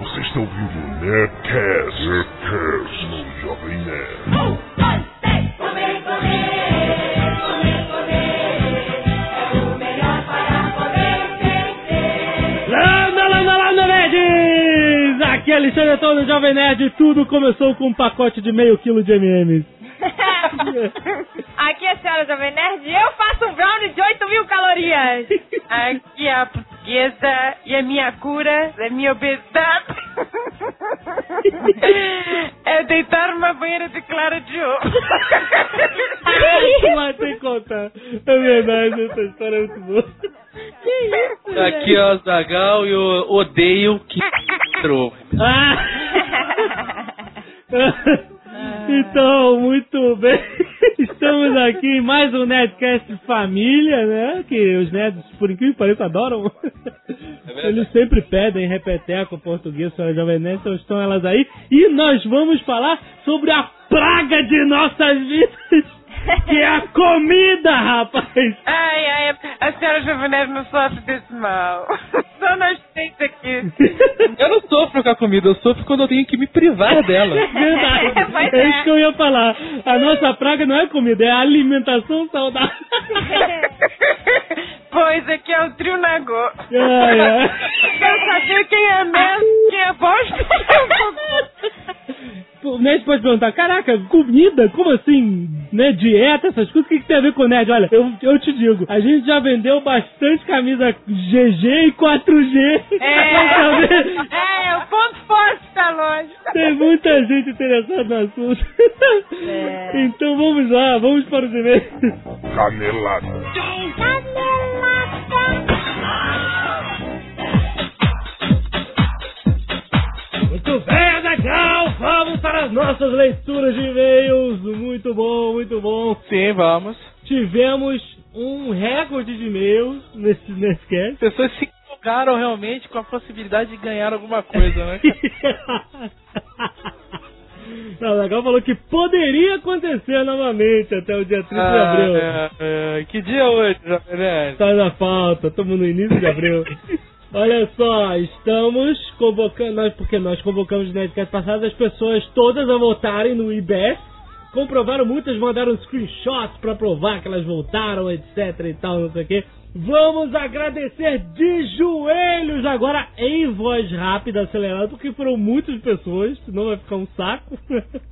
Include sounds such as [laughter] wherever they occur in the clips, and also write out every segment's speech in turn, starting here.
Você está ouvindo o Nerdcast, Nerdcast no Jovem Nerd. Um, dois, três, comer, comer, comer, comer. É o melhor para poder crescer. Landa, landa, landa, nerds! Aqui é Alexandre Antônio, Jovem Nerd, e tudo começou com um pacote de meio quilo de M&M's. [laughs] Aqui é a senhora Jovem Nerd e eu faço um brownie de 8 mil calorias. [laughs] Aqui é a portuguesa [laughs] e a minha cura da minha obesidade é deitar numa banheira de clara de ovo. Mas tem que [laughs] contar. É verdade, essa história é muito boa. Que isso, Aqui é o Zagal e eu odeio que. Ah! [laughs] Então, muito bem. [laughs] Estamos aqui em mais um Nerdcast Família, né? Que os nerds, por incrível que pareça, adoram. Eles sempre pedem repeteco português para Jovem Nerd, então estão elas aí. E nós vamos falar sobre a praga de nossas vidas, que é a comida, rapaz. Ai, ai, a senhora Jovem Nerd não sofre desse mal. [laughs] Só nós três aqui. Eu não sofro com a comida, eu sofro quando eu tenho que me privar dela. [laughs] Verdade. Pois É é. isso que eu ia falar. A nossa praga não é comida, é alimentação saudável. [laughs] Pois aqui é o trio Nagô. Ai, ai. Quero saber quem é mesmo, quem é bosta. O Nerd pode perguntar, caraca, comida? Como assim? Né? Dieta, essas coisas, o que, que tem a ver com Nerd? Olha, eu, eu te digo, a gente já vendeu bastante camisa GG e 4G. Pra saber. É, é o ponto forte da loja. Tem muita gente interessada no assunto. [laughs] Então vamos lá, vamos para os e-mails. Canelada. Muito bem, legal! Vamos para as nossas leituras de e-mails. Muito bom, muito bom. Sim, vamos. Tivemos um recorde de e-mails nesse Nerdcast. Pessoas se empolgaram realmente com a possibilidade de ganhar alguma coisa, né? [laughs] Não, o Legal falou que poderia acontecer novamente até o dia 30 de Ah, abril. é, é. Que dia é hoje, Jovem Nerd? Tá na falta, estamos no início de abril. [laughs] Olha só, estamos convocando, nós, porque nós convocamos no Nerdcast passado as pessoas todas a votarem no IBS. Comprovaram muitas, mandaram screenshots pra provar que elas voltaram, etc e tal, não sei o quê. Vamos agradecer de joelhos agora em voz rápida, acelerada, porque foram muitas pessoas, senão vai ficar um saco. [laughs]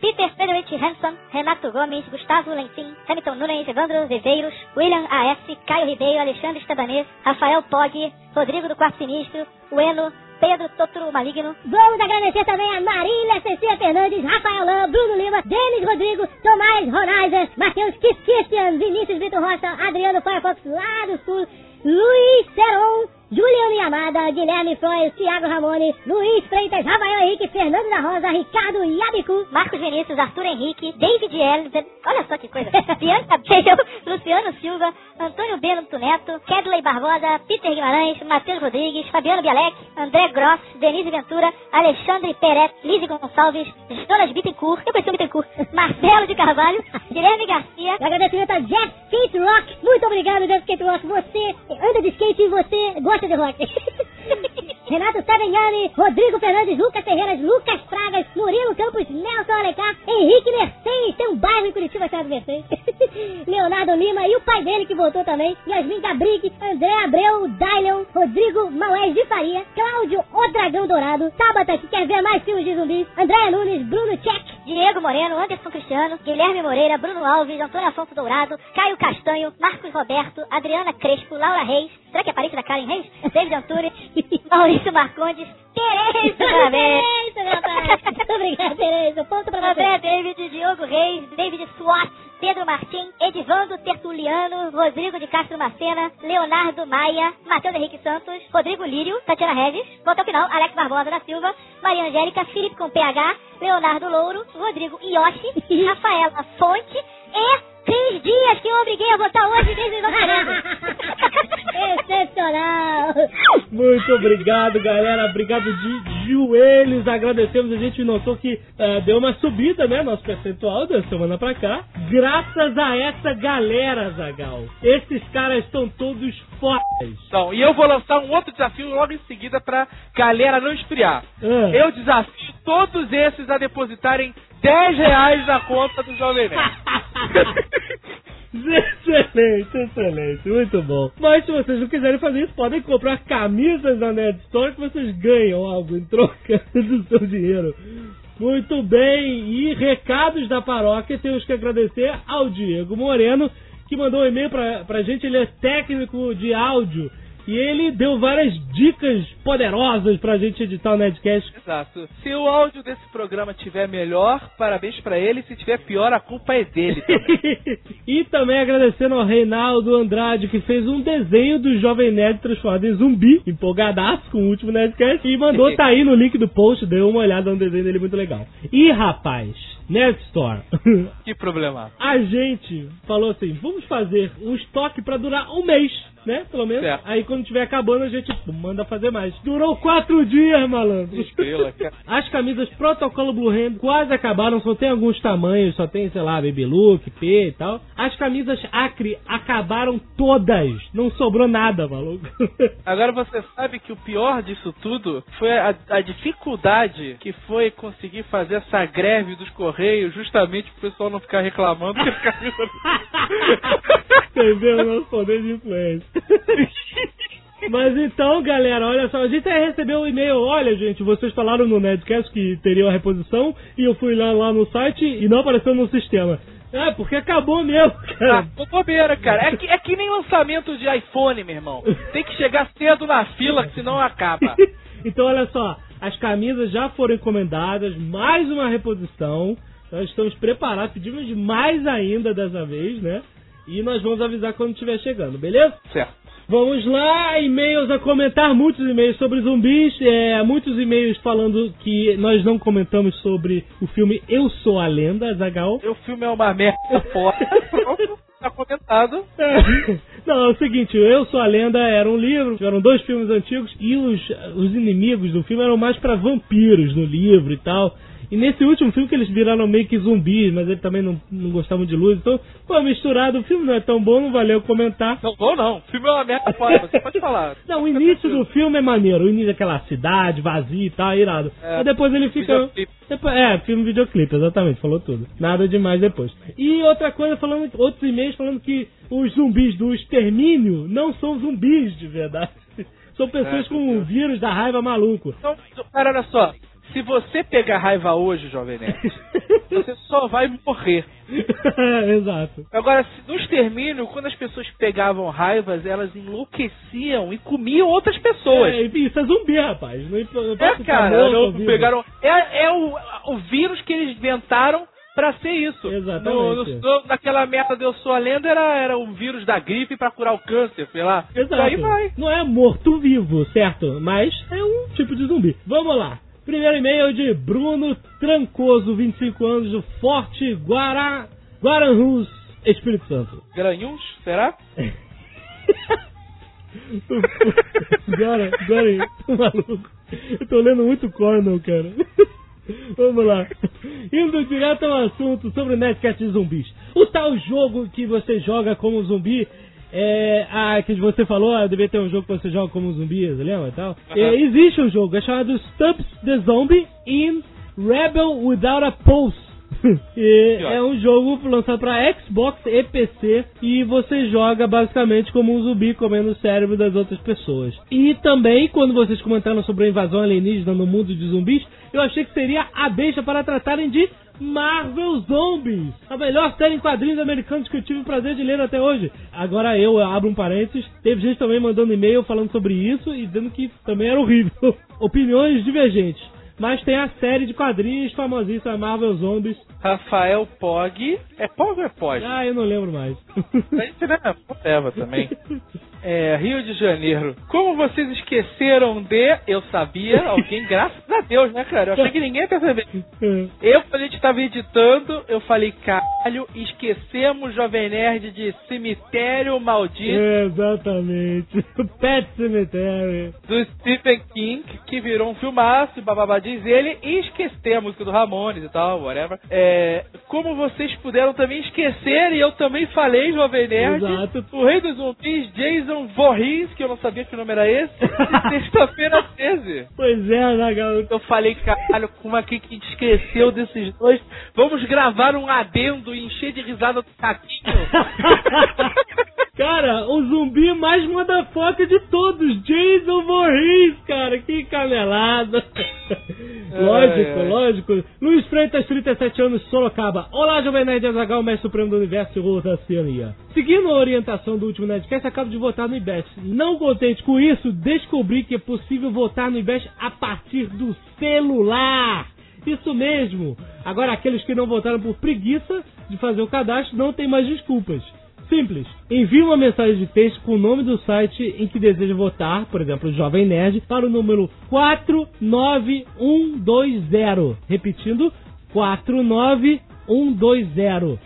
Peter Frederick Hanson, Renato Gomes, Gustavo Lentim, Hamilton Nunes, Evandro Viveiros, William A.S., Caio Ribeiro, Alexandre Estabanês, Rafael Pog, Rodrigo do Quarto Sinistro, Ueno, Pedro Totoro Maligno. Vamos agradecer também a Marília Cecília Fernandes, Rafael Lã, Bruno Lima, Denis Rodrigo, Tomás Ronaiser, Matheus Kiskistian, Vinícius Vitor Rocha, Adriano Firefox lá do Sul, Luiz Seron, Juliano Yamada, Guilherme Flores, Thiago Ramone, Luiz Freitas, Rafael Henrique, Fernando da Rosa, Ricardo Yabicu, Marcos Vinícius, Arthur Henrique, David Elzer, olha só que coisa, [laughs] Bianca Bale, Luciano Silva, Antônio Bento Neto, Kedley Barbosa, Peter Guimarães, Matheus Rodrigues, Fabiano Bialek, André Gross, Denise Ventura, Alexandre Peret, Lise Gonçalves, Jonas Bittencourt, eu pensei em Bittencourt, [laughs] Marcelo de Carvalho, Guilherme Garcia, agradecimento a Jeff Skate Rock, muito obrigado Jeff Skate Rock, você anda de skate e você gosta de rock. [laughs] Renato Savignani, Rodrigo Fernandes, Lucas Ferreiras, Lucas Fragas, Murilo Campos, Nelson Alencar, Henrique Mercedes, tem um bairro em Curitiba chamado Mercedes, [laughs] Leonardo Lima e o pai dele que voltou também, Yasmin Gabrick, André Abreu, Dylion, Rodrigo Maués de Faria, Cláudio O Dragão Dourado, Tabata que quer ver mais filmes de zumbis, André Nunes, Bruno Check, Diego Moreno, Anderson Cristiano, Guilherme Moreira, Bruno Alves, Antônio Afonso Dourado, Caio Castanho, Marcos Roberto, Adriana Crespo, Laura Reis, será que é parente da Karen Reis? David Antunes, [laughs] Maurício Marcondes, Tereza, Tereza, rapaz. Muito obrigada, Tereza. Ponto pra você. André David, Diogo Reis, David Swat, Pedro Martim, Edivando Tertuliano, Rodrigo de Castro Macena, Leonardo Maia, Matheus Henrique Santos, Rodrigo Lírio, Tatiana Regis, volta ao final, Alex Barbosa da Silva, Maria Angélica, Felipe com PH, Leonardo Louro, Rodrigo Ioshi, [laughs] Rafaela Fonte e Três dias que eu obriguei a votar hoje desde novembro. [laughs] Excepcional. Muito obrigado, galera. Obrigado de joelhos. Agradecemos. A gente notou que ah, deu uma subida, né? Nosso percentual da semana pra cá. Graças a essa galera, Zagal. Esses caras estão todos fodas. Então, e eu vou lançar um outro desafio logo em seguida pra galera não esfriar. Ah. Eu desafio todos esses a depositarem 10 reais na conta do Jovem Nerd. [laughs] Excelente, excelente, muito bom. Mas se vocês não quiserem fazer isso, podem comprar camisas da Nerd Store que vocês ganham algo em troca [laughs] do seu dinheiro. Muito bem, e recados da paróquia, temos que agradecer ao Diego Moreno, que mandou um e-mail pra, pra gente, ele é técnico de áudio. E ele deu várias dicas poderosas pra gente editar o Nerdcast. Exato. Se o áudio desse programa tiver melhor, parabéns pra ele. Se tiver pior, a culpa é dele. [laughs] e também agradecendo ao Reinaldo Andrade, que fez um desenho do Jovem Nerd transformado em zumbi, empolgadaço com o último Nerdcast, e mandou [laughs] tá aí no link do post, deu uma olhada no desenho dele muito legal. E rapaz, Nerd Store. [laughs] que problema. A gente falou assim, vamos fazer um estoque pra durar um mês, né? Pelo menos. Certo. Aí quando tiver acabando, a gente manda fazer mais. Durou quatro dias, malandro. Estrela, cara. [laughs] As camisas protocolo Blue Hand quase acabaram, só tem alguns tamanhos, só tem, sei lá, Baby Look, P e tal. As camisas Acre acabaram todas, não sobrou nada, maluco. [laughs] Agora você sabe que o pior disso tudo foi a, a dificuldade que foi conseguir fazer essa greve dos Correios justamente pro pessoal não ficar reclamando que a camisa... Entendeu? Nosso poder de influência. [laughs] Mas então, galera, olha só, a gente aí recebeu um e-mail, olha, gente, vocês falaram no Nerdcast que teria a reposição e eu fui lá, lá no site e não apareceu no sistema. É, porque acabou mesmo, Ah, cara. tô bobeira, cara. É que, é que nem lançamento de iPhone, meu irmão. Tem que chegar cedo na fila, que senão acaba. [laughs] então, olha só, as camisas já foram encomendadas, mais uma reposição. Nós estamos preparados, pedimos mais ainda dessa vez, né? E nós vamos avisar quando estiver chegando, beleza? Certo. Vamos lá, e-mails a comentar, muitos e-mails sobre zumbis, é, muitos e-mails falando que nós não comentamos sobre o filme Eu Sou a Lenda, Zagal. O filme é uma merda foda. [laughs] Pronto, tá comentado. [laughs] Não, é o seguinte, Eu Sou a Lenda era um livro, tiveram dois filmes antigos e os, os inimigos do filme eram mais pra vampiros no livro e tal. E nesse último filme que eles viraram meio que zumbis, mas ele também não, não gostava de luz, então, pô, misturado, o filme não é tão bom, não valeu comentar. Não vou não. O filme é uma merda você pode [laughs] falar. Não, o início do filme é maneiro, o início daquela cidade vazia e tal, é irado. É, Mas depois ele fica. Depois, é, filme videoclipe, exatamente, falou tudo. Nada demais depois. E outra coisa, falando, outros e-mails falando que os zumbis do extermínio não são zumbis de verdade. [laughs] São pessoas É, com o vírus da raiva maluco. Então, cara, olha só. Se você pegar raiva hoje, Jovem Nerd, [laughs] você só vai morrer. [laughs] Exato. Agora, no extermínio, quando as pessoas pegavam raivas, elas enlouqueciam e comiam outras pessoas. É, isso é zumbi, rapaz. Não, não É, posso ficar cara, não pegaram. É, é o, o vírus que eles inventaram pra ser isso. Exatamente. No, no- naquela merda de Eu Sou a Lenda era, era o vírus da gripe pra curar o câncer, sei lá. Exato. Aí vai. Não é morto-vivo, certo? Mas é um tipo de zumbi. Vamos lá. Primeiro e-mail de Bruno Trancoso, 25 anos, do Forte Guará, Guaranhus, Espírito Santo. Granhuns, será? Agora, agora, aí, tô maluco. Eu tô lendo muito Cornell, cara. [laughs] Vamos lá. Indo direto ao assunto sobre o Netcast de zumbis. O tal jogo que você joga como zumbi. É, ah, que você falou, ah, devia ter um jogo que você joga como zumbi, você lembra e tal? É, existe um jogo, é chamado Stumps the Zombie in Rebel Without a Pulse. [laughs] É um jogo lançado para Xbox e PC e você joga basicamente como um zumbi comendo o cérebro das outras pessoas. E também, quando vocês comentaram sobre a invasão alienígena no mundo de zumbis, eu achei que seria a deixa para tratarem de Marvel Zombies, a melhor série em quadrinhos americanos que eu tive o prazer de ler até hoje. Agora eu abro um parênteses, teve gente também mandando e-mail falando sobre isso e dizendo que também era horrível. Opiniões divergentes. Mas tem a série de quadrinhos famosíssima Marvel Zombies. Rafael Pog. É Pog ou é Pog? Ah, eu não lembro mais. Gente né, leva também. É, Rio de Janeiro. Como vocês esqueceram de. Eu sabia, [laughs] alguém, graças a Deus, né, cara? Eu achei que ninguém ia perceber. Eu, quando a gente tava editando, eu falei, caralho, esquecemos Jovem Nerd de Cemitério Maldito Exatamente. [laughs] Pet Cemetery. do Stephen King, que virou um filmaço, bababá diz ele, e esquecer a música do Ramones e tal, whatever. É, como vocês puderam também esquecer, e eu também falei, Jovem Nerd, Exato. o rei dos zumbis, Jason Voorhees, que eu não sabia que nome era esse, [laughs] sexta-feira 13. Pois é, né, garoto? Eu falei, caralho, como é que a gente esqueceu desses dois? Vamos gravar um adendo e encher de risada do Taquinho. [laughs] Cara, o zumbi mais motherfucker de todos, Jason Voorhees, cara, que canelada. [laughs] lógico, ai. lógico. Luiz Freitas, 37 anos, Sorocaba. Olá, Jovem Nerd Azagal, mestre supremo do universo e rua da Oceania. Seguindo a orientação do último Nerdcast, acabo de votar no IBEST. Não contente com isso, descobri que é possível votar no IBEST a partir do celular. Isso mesmo. Agora, aqueles que não votaram por preguiça de fazer o cadastro não tem mais desculpas. Simples. Envie uma mensagem de texto com o nome do site em que deseja votar, por exemplo, Jovem Nerd, para o número 49120. Repetindo, 49120.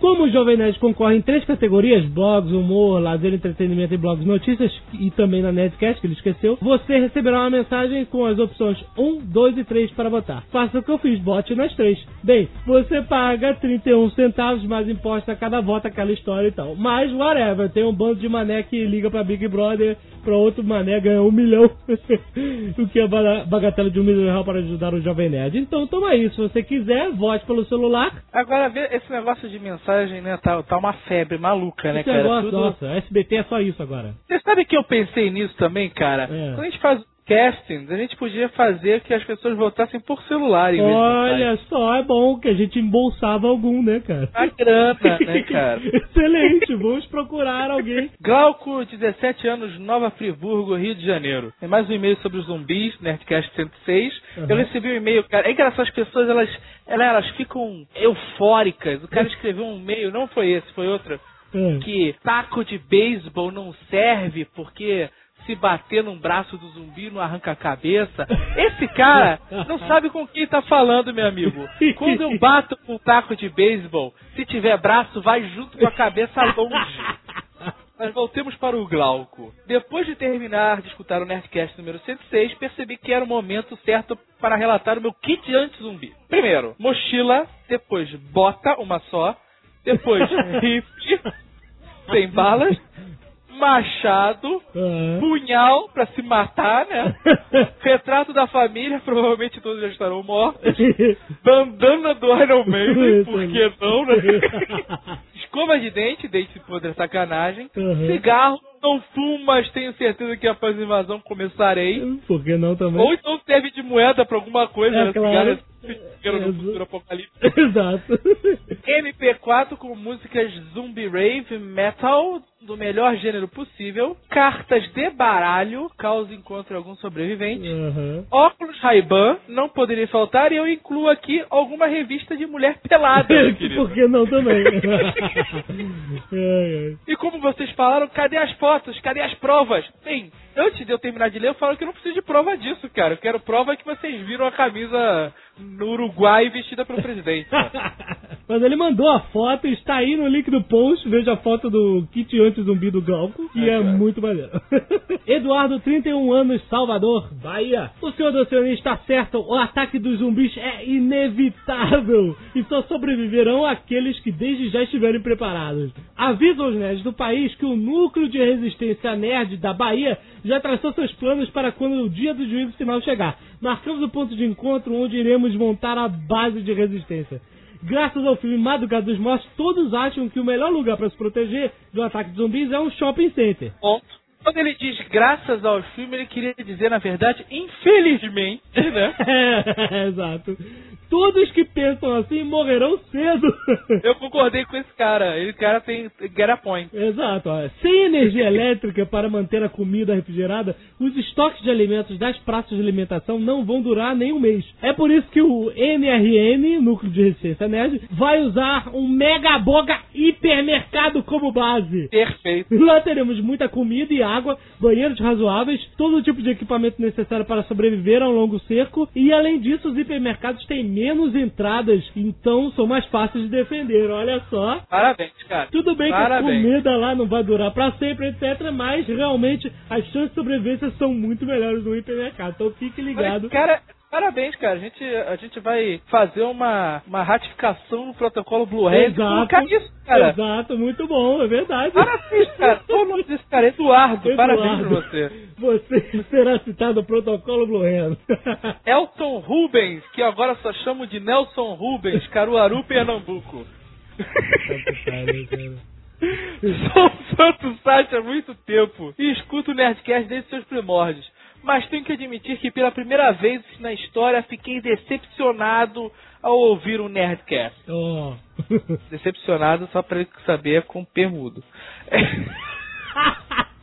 Como o Jovem Nerd concorre em três categorias, blogs, humor, lazer, entretenimento e blogs notícias, e também na Nerdcast, que ele esqueceu, você receberá uma mensagem com as opções 1, 2 e 3 para votar. Faça o que eu fiz, vote nas três. Bem, você paga 31 centavos mais imposto a cada voto, aquela história e tal. Mas, whatever, tem um bando de mané que liga pra Big Brother, pra outro mané ganhar um milhão, [laughs] o que é ba- bagatela de um milhão para ajudar o Jovem Nerd. Então, toma aí, se você quiser, vote pelo celular. Agora, esse negócio de mensagem, né, tá, tá uma febre maluca, né, Esse cara? negócio, Tudo- nossa, SBT é só isso agora. Você sabe que eu pensei nisso também, cara? É. Quando a gente faz castings, a gente podia fazer que as pessoas votassem por celular em vez de Olha só, é bom que a gente embolsava algum, né, cara? A grana, né, [laughs] cara? Excelente, vamos procurar alguém. [laughs] Glauco, 17 anos, Nova Friburgo, Rio de Janeiro. Tem mais um e-mail sobre os zumbis, Nerdcast 106. Uhum. Eu recebi um e-mail, cara. É engraçado, as pessoas, elas, elas, ficam eufóricas. O cara escreveu um e-mail, não foi esse, foi outro. É. Que taco de beisebol não serve porque se bater num braço do zumbi não arranca a cabeça. Esse cara não sabe com quem tá falando, meu amigo. Quando eu bato com um taco de beisebol, se tiver braço, vai junto com a cabeça longe. Mas voltemos para o Glauco. Depois de terminar de escutar o Nerdcast número 106, percebi que era o momento certo para relatar o meu kit anti-zumbi. Primeiro, mochila, depois bota, uma só, depois [laughs] rifle, sem balas, machado, Ah. punhal pra se matar, né? [laughs] Retrato da família, provavelmente todos já estarão mortos. Bandana do Iron Maiden, [laughs] por que não, né? [laughs] Escova de dente, dente podre sacanagem. Uhum. Cigarro, não fumo, mas tenho certeza que após a invasão começarei. Por que não também? Ou então serve de moeda pra alguma coisa, É, né? claro. Cigarro no É, futuro apocalipse. [laughs] Exato. MP4 com músicas zombie rave metal do melhor gênero possível. Cartas de baralho, caso encontre algum sobrevivente. Uhum. Óculos Ray-Ban, não poderia faltar, e eu incluo aqui alguma revista de mulher pelada. [laughs] Por que não também? [laughs] E como vocês falaram, cadê as fotos? Cadê as provas? Bem, antes de eu terminar de ler, eu falo que eu não preciso de prova disso, cara. Eu quero prova que vocês viram a camisa no Uruguai vestida pelo presidente. [laughs] Mas ele mandou a foto, está aí no link do post. Veja a foto do kit anti-zumbi do Glauco, que É, é, muito maneiro. [laughs] Eduardo, 31 anos, Salvador, Bahia. O senhor do Oceania está certo, o ataque dos zumbis é inevitável e só sobreviverão aqueles que desde já estiverem preparados. Avisa os nerds do país que o núcleo de resistência nerd da Bahia já traçou seus planos para quando o dia do juízo final chegar. Marcamos o ponto de encontro onde iremos montar a base de resistência. Graças ao filme Madrugada dos Mortos, todos acham que o melhor lugar para se proteger do ataque de zumbis é um shopping center. Ponto. Quando ele diz graças ao filme, ele queria dizer, na verdade, infelizmente, né? É, [laughs] exato. Todos que pensam assim morrerão cedo. [laughs] Eu concordei com esse cara. Esse cara tem get a point. Exato. ó. Sem energia elétrica para manter a comida refrigerada, os estoques de alimentos das praças de alimentação não vão durar nem um mês. É por isso que o NRN, Núcleo de Resistência Nerd, vai usar um mega boga hipermercado como base. Perfeito. Lá teremos muita comida e água, banheiros razoáveis, todo tipo de equipamento necessário para sobreviver a um longo cerco e além disso os hipermercados têm menos entradas, então são mais fáceis de defender. Olha só. Parabéns, cara. Tudo bem que a Parabéns. comida lá não vai durar pra sempre, etc. Mas realmente as chances de sobrevivência são muito melhores no hipermercado. Então fique ligado. Mas, cara, parabéns, cara. A gente, a gente vai fazer uma, uma ratificação no protocolo Blue Hand. Exato. Isso, cara. Exato, muito bom, é verdade. Parabéns, cara. [laughs] Qual o nome desse cara? Eduardo. Eduardo. Parabéns pra você. Você será citado no protocolo Blue Hand. [laughs] Elton Rubens, que agora só chamo de Nelson Rubens, Caruaru, Pernambuco. [laughs] Sou fã do site há muito tempo e escuto o Nerdcast desde seus primórdios. Mas tenho que admitir que pela primeira vez na história fiquei decepcionado ao ouvir um Nerdcast. Oh. [laughs] Decepcionado só pra ele saber com permudo. [laughs]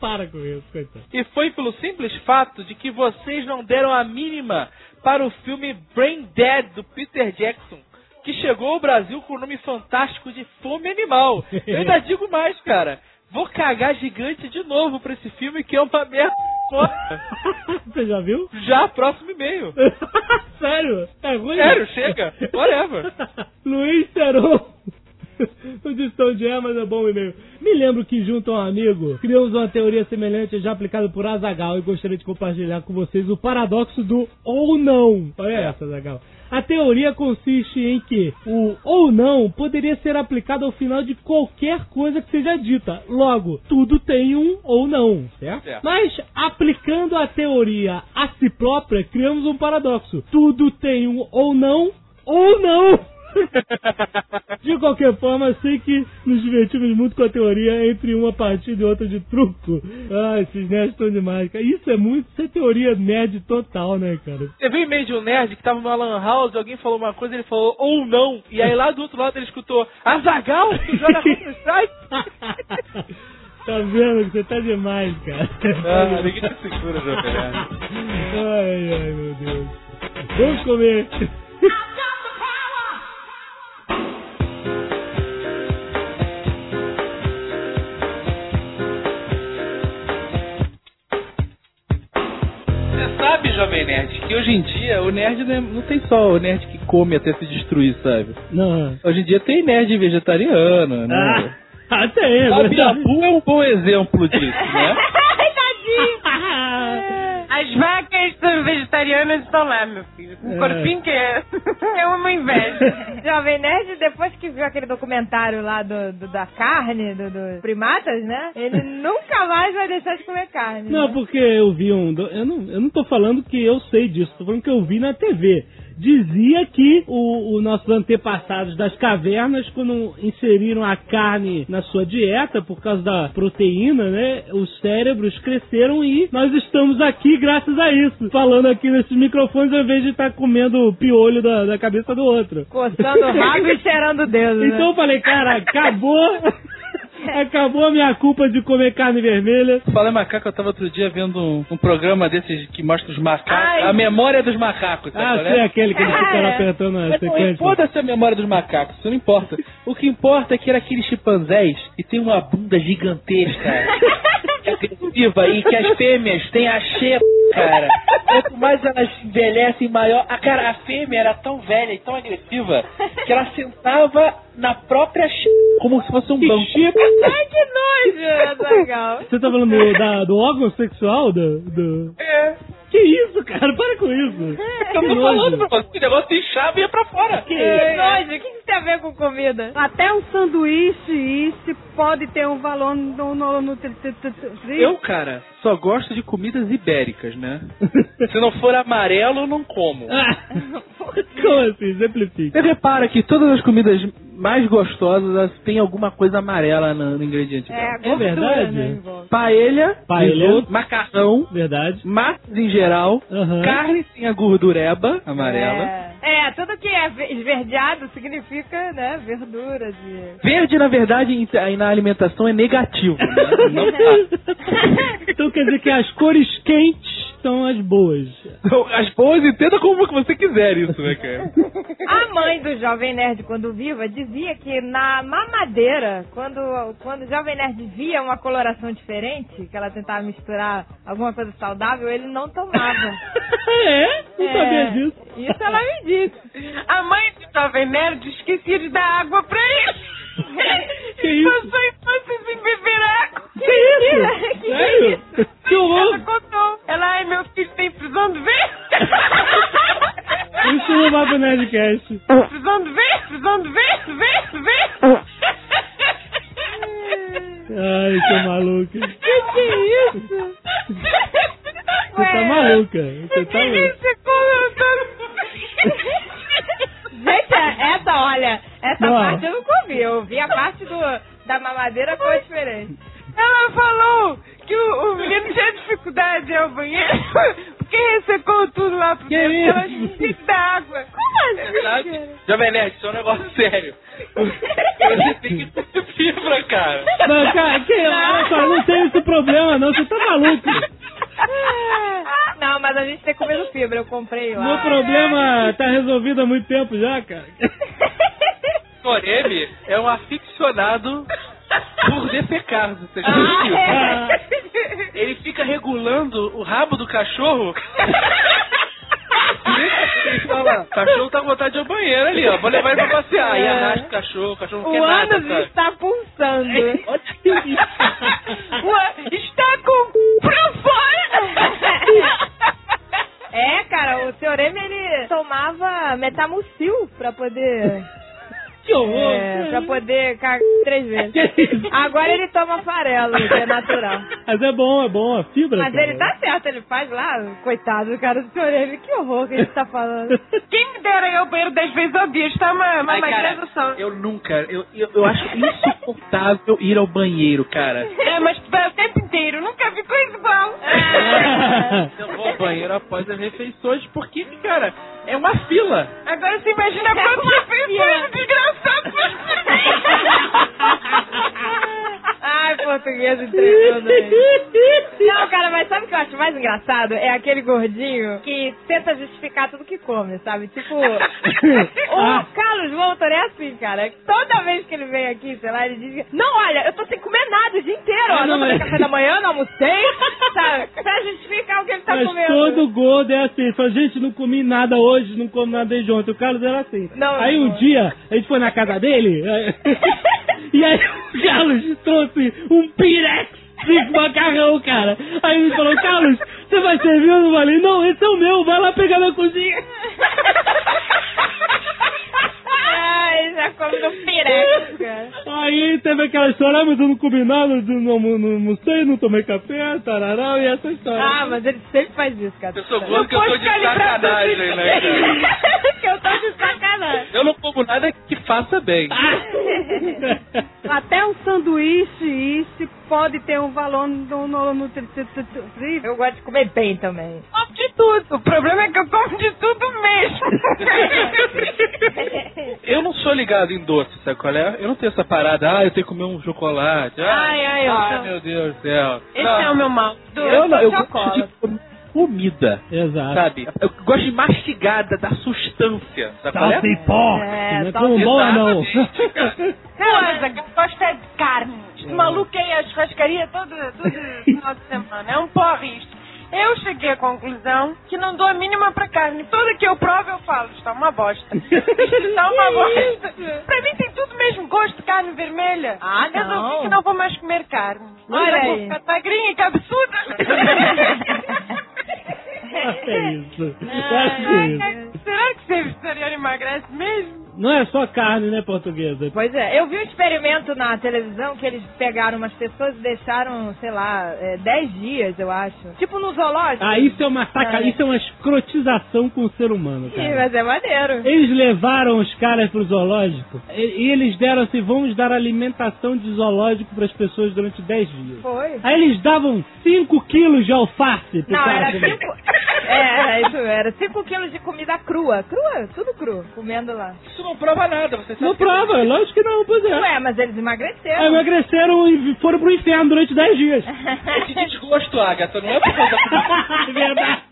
Para com isso, coitado. E foi pelo simples fato de que vocês não deram a mínima para o filme Brain Dead do Peter Jackson, que chegou ao Brasil com o nome fantástico de Fome Animal. Eu ainda [laughs] digo mais, cara. Vou cagar gigante de novo pra esse filme que é uma merda. [laughs] Você já viu? Já, próximo e-mail. [laughs] Sério? É ruim? Sério, chega. Whatever. [laughs] Luiz Seron. [laughs] O distão de é, mas é bom e-mail. Me lembro que junto a um amigo criamos uma teoria semelhante já aplicada por Azagal e gostaria de compartilhar com vocês o paradoxo do ou não. Olha essa, Azagal. A teoria consiste em que o ou não poderia ser aplicado ao final de qualquer coisa que seja dita. Logo, tudo tem um ou não, certo? Certo. Mas aplicando a teoria a si própria, criamos um paradoxo. Tudo tem um ou não ou não. [laughs] De qualquer forma, sei que nos divertimos muito com a teoria entre uma partida e outra de truco. Ah, esses nerds estão demais, cara. Isso é muito, isso é teoria nerd total, né, cara? Você viu o e-mail de um nerd que tava numa lan house, alguém falou uma coisa, ele falou ou não. E aí lá do outro lado ele escutou Azagal, que joga [laughs] Counter-Strike. [laughs] Tá vendo que você tá demais, cara. Ah, ninguém te segura, Jovem. Ai, ai, meu Deus. Vamos comer. Sabe, Jovem Nerd, que hoje em dia o nerd não, é- não tem só o nerd que come até se destruir, sabe? Não. Hoje em dia tem nerd vegetariano, né? Ah, [laughs] até é, A verdade. Biabu é um bom exemplo disso, né? [laughs] Tadinho! [laughs] As vacas são vegetarianas estão lá, meu filho. Com É. um corpinho que é, é uma inveja. [laughs] Jovem Nerd, depois que viu aquele documentário lá do, do- da carne, do, do primatas, né? Ele [laughs] nunca mais vai deixar de comer carne. Não, né? porque eu vi um. Eu não, eu não tô falando que eu sei disso, tô falando que eu vi na TV. Dizia que o- os nossos antepassados das cavernas, quando inseriram a carne na sua dieta por causa da proteína, né? Os cérebros cresceram e nós estamos aqui graças a isso. Falando aqui nesses microfones ao invés de estar comendo o piolho da, da cabeça do outro. Coçando o rabo e cheirando o dedo, [laughs] Então né? eu falei, cara, acabou. [laughs] Acabou a minha culpa de comer carne vermelha. Falei macaco, eu tava outro dia vendo um, um programa desses que mostra os macacos. Ai. A memória dos macacos, Ah, qual é? sei aquele que ele fica lá É. apertando a sequência. importa a memória dos macacos, isso não importa. O que importa é que era aqueles chimpanzés que tem uma bunda gigantesca, [laughs] que é agressiva, e que as fêmeas têm a xepa, cara. Quanto mais elas envelhecem, maior. A cara, a fêmea era tão velha e tão agressiva que ela sentava na própria xepa, como se fosse um banco. Ai, [laughs] que nojo, Azaghal. Você tá falando do, da- do órgão sexual do, do- É. Que isso, cara? Para com isso. Que Eu tô falando pra você, o negócio inchava e ia pra fora. Que nojo, o que isso tem a ver com comida? Até um sanduíche isso pode ter um valor no, no, no Eu, cara, só gosto de comidas ibéricas, né? [laughs] Se não for amarelo, eu não como. Ah, [laughs] como assim? Exemplifica. Você repara que todas as comidas mais gostosas elas têm alguma coisa amarela no, no ingrediente. É, dela. gordura, verdade? né. Paella, Paella. risoto, macarrão, Verdade. massas em geral, Aham. carne sem a gordureba amarela. É. É, tudo que é ve- esverdeado significa, né, verduras e... Verde, na verdade, em- na alimentação é negativo, né? [laughs] Não tá. então quer dizer que as cores quentes são as boas. As boas entenda como que você quiser isso, né, cara? A mãe do Jovem Nerd, quando viva, dizia que na mamadeira, quando, quando o Jovem Nerd via uma coloração diferente, que ela tentava misturar alguma coisa saudável, ele não tomava. [laughs] é? Não É, sabia disso. Isso ela me disse. A mãe do Jovem Nerd esquecia de dar água pra ele. Que isso? Passou a infância sem beber água. Que isso? Sério? Que horror! Ela contou. Ela, ai, meu filho tem prisão de ver. Isso não vai pro Nerdcast. Prisão de ver, prisão de ver, ver, ver. Ai, que maluca. Que que é isso? Você tá maluca. Você tá louca. Você. Gente, é- essa, olha, essa Não. parte eu nunca ouvi. Eu ouvi a parte do, da mamadeira foi diferente. Ela falou que o, o menino tinha dificuldade de ir ao banheiro porque ressecou tudo lá pro dentro. isso? Ela tinha que dar água. Como É verdade? Jovem Nerd, isso é um negócio sério. Você tem que ter fibra, cara. Não, cara, que, olha só, não tem esse problema não, você tá maluco. [laughs] Mas a gente tem comido fibra, eu comprei lá. Meu problema tá resolvido há muito tempo já, cara. [laughs] Torebe é um aficionado por defecar, você já Ah, viu? é. Ele fica regulando o rabo do cachorro. Ele [laughs] fala, cachorro tá com vontade de ir ao banheiro ali, ó. Vou levar ele pra passear. E É. arrasta o cachorro, o cachorro não O quer nada, ânus sabe? está pulsando. Ué, [laughs] está com pra fora. É, cara, o Teorema ele tomava metamucil pra poder. [laughs] Que horror. É, pra poder cagar três [laughs] vezes. Isso? Agora ele toma farelo, que é natural. Mas é bom, é bom, a fibra. Mas cara. ele tá certo, ele faz lá, coitado do cara do Teorema, que horror que ele tá falando. [laughs] Quem me dera ir ao banheiro dez vezes ao dia, está uma, uma Ai, cara, só. eu nunca, eu, eu, eu acho insuportável ir ao banheiro, cara. É, mas o tempo inteiro, nunca vi coisa igual. [laughs] Eu vou ao banheiro após as refeições, porque, cara, é uma fila. Agora você imagina quantas refeições desgraçadas Ai, português entregando. Não, cara, mas sabe o que eu acho mais engraçado? É aquele gordinho que tenta justificar tudo que come, sabe? Tipo, [laughs] o Carlos Voltor é assim, cara. Toda vez que ele vem aqui, sei lá, ele diz: Não, olha, eu tô sem comer nada o dia inteiro, ó. Ah, Não não, tomei café da manhã, não almocei, [laughs] sabe? Pra justificar o que ele tá Mas comendo. todo gordo é assim. Fala, gente, não comi nada hoje, não como nada desde ontem. O Carlos era assim. Não, aí um não. dia, a gente foi na casa dele, aí- [laughs] e aí o Carlos trouxe um pirex de macarrão, cara. Aí ele falou, Carlos, você vai servir? Eu falei, não, esse é o meu, vai lá pegar na cozinha. Ai, já come no pirex. Aí teve aquela história, ah, mas eu não comi nada, não, não, não, não sei, não tomei café, tarará, e essa história. Ah, mas ele sempre faz isso, cara. Eu sou gordo que eu tô de sacanagem, né, cara? que eu tô de sacanagem. Eu não como nada que faça bem. Até um sanduíche, isso pode ter um valor no, no, Eu gosto de comer bem também. Como de tudo. O problema é que eu como de tudo mesmo. [laughs] Eu não sou ligado em doce, sabe qual é? Eu não tenho essa parada, ah, eu tenho que comer um chocolate. Ai, ai, eu ai sou- meu Deus do céu. Esse Não, é o meu mal. Do Eu não, eu gosto comida, Exato. sabe? Eu gosto de mastigada da substância, sabe qual é? É, não é como e bom, não. Coisa que eu gosto é de carne. Esse maluco aí, a churrascaria todo, todo [laughs] final de semana. É um porre isto. Eu cheguei à conclusão que não dou a mínima pra carne. Toda que eu provo, eu falo, está uma bosta. Está uma [laughs] bosta. Pra mim tem tudo o mesmo gosto, carne vermelha. Ah, Eu não. Resolvi que não vou mais comer carne. Olha Eu vou aí. ficar magrinha e cabeçuda. É [laughs] isso. [laughs] É isso. ai, será que ser vegetariano emagrece mesmo? Não é só carne, né, portuguesa? Pois é, eu vi um experimento na televisão que eles pegaram umas pessoas e deixaram, sei lá, é, 10 dias, eu acho. Tipo no zoológico. Ah, isso é uma saca, É. isso é uma escrotização com o ser humano, cara. mas é maneiro. Eles levaram os caras pro zoológico e, e eles deram assim, vamos dar alimentação de zoológico para as pessoas durante 10 dias. Foi. Aí eles davam 5 quilos de alface pro Não, cara era comer. 5. É, era isso, era 5 quilos de comida crua. Crua, tudo cru, comendo lá. Isso não prova nada, você sabe Não prova, lógico que não, pois é. Ué, mas eles emagreceram. emagreceram e foram pro inferno durante 10 dias. [laughs] É de desgosto, Agatha, não é por causa [laughs] É verdade.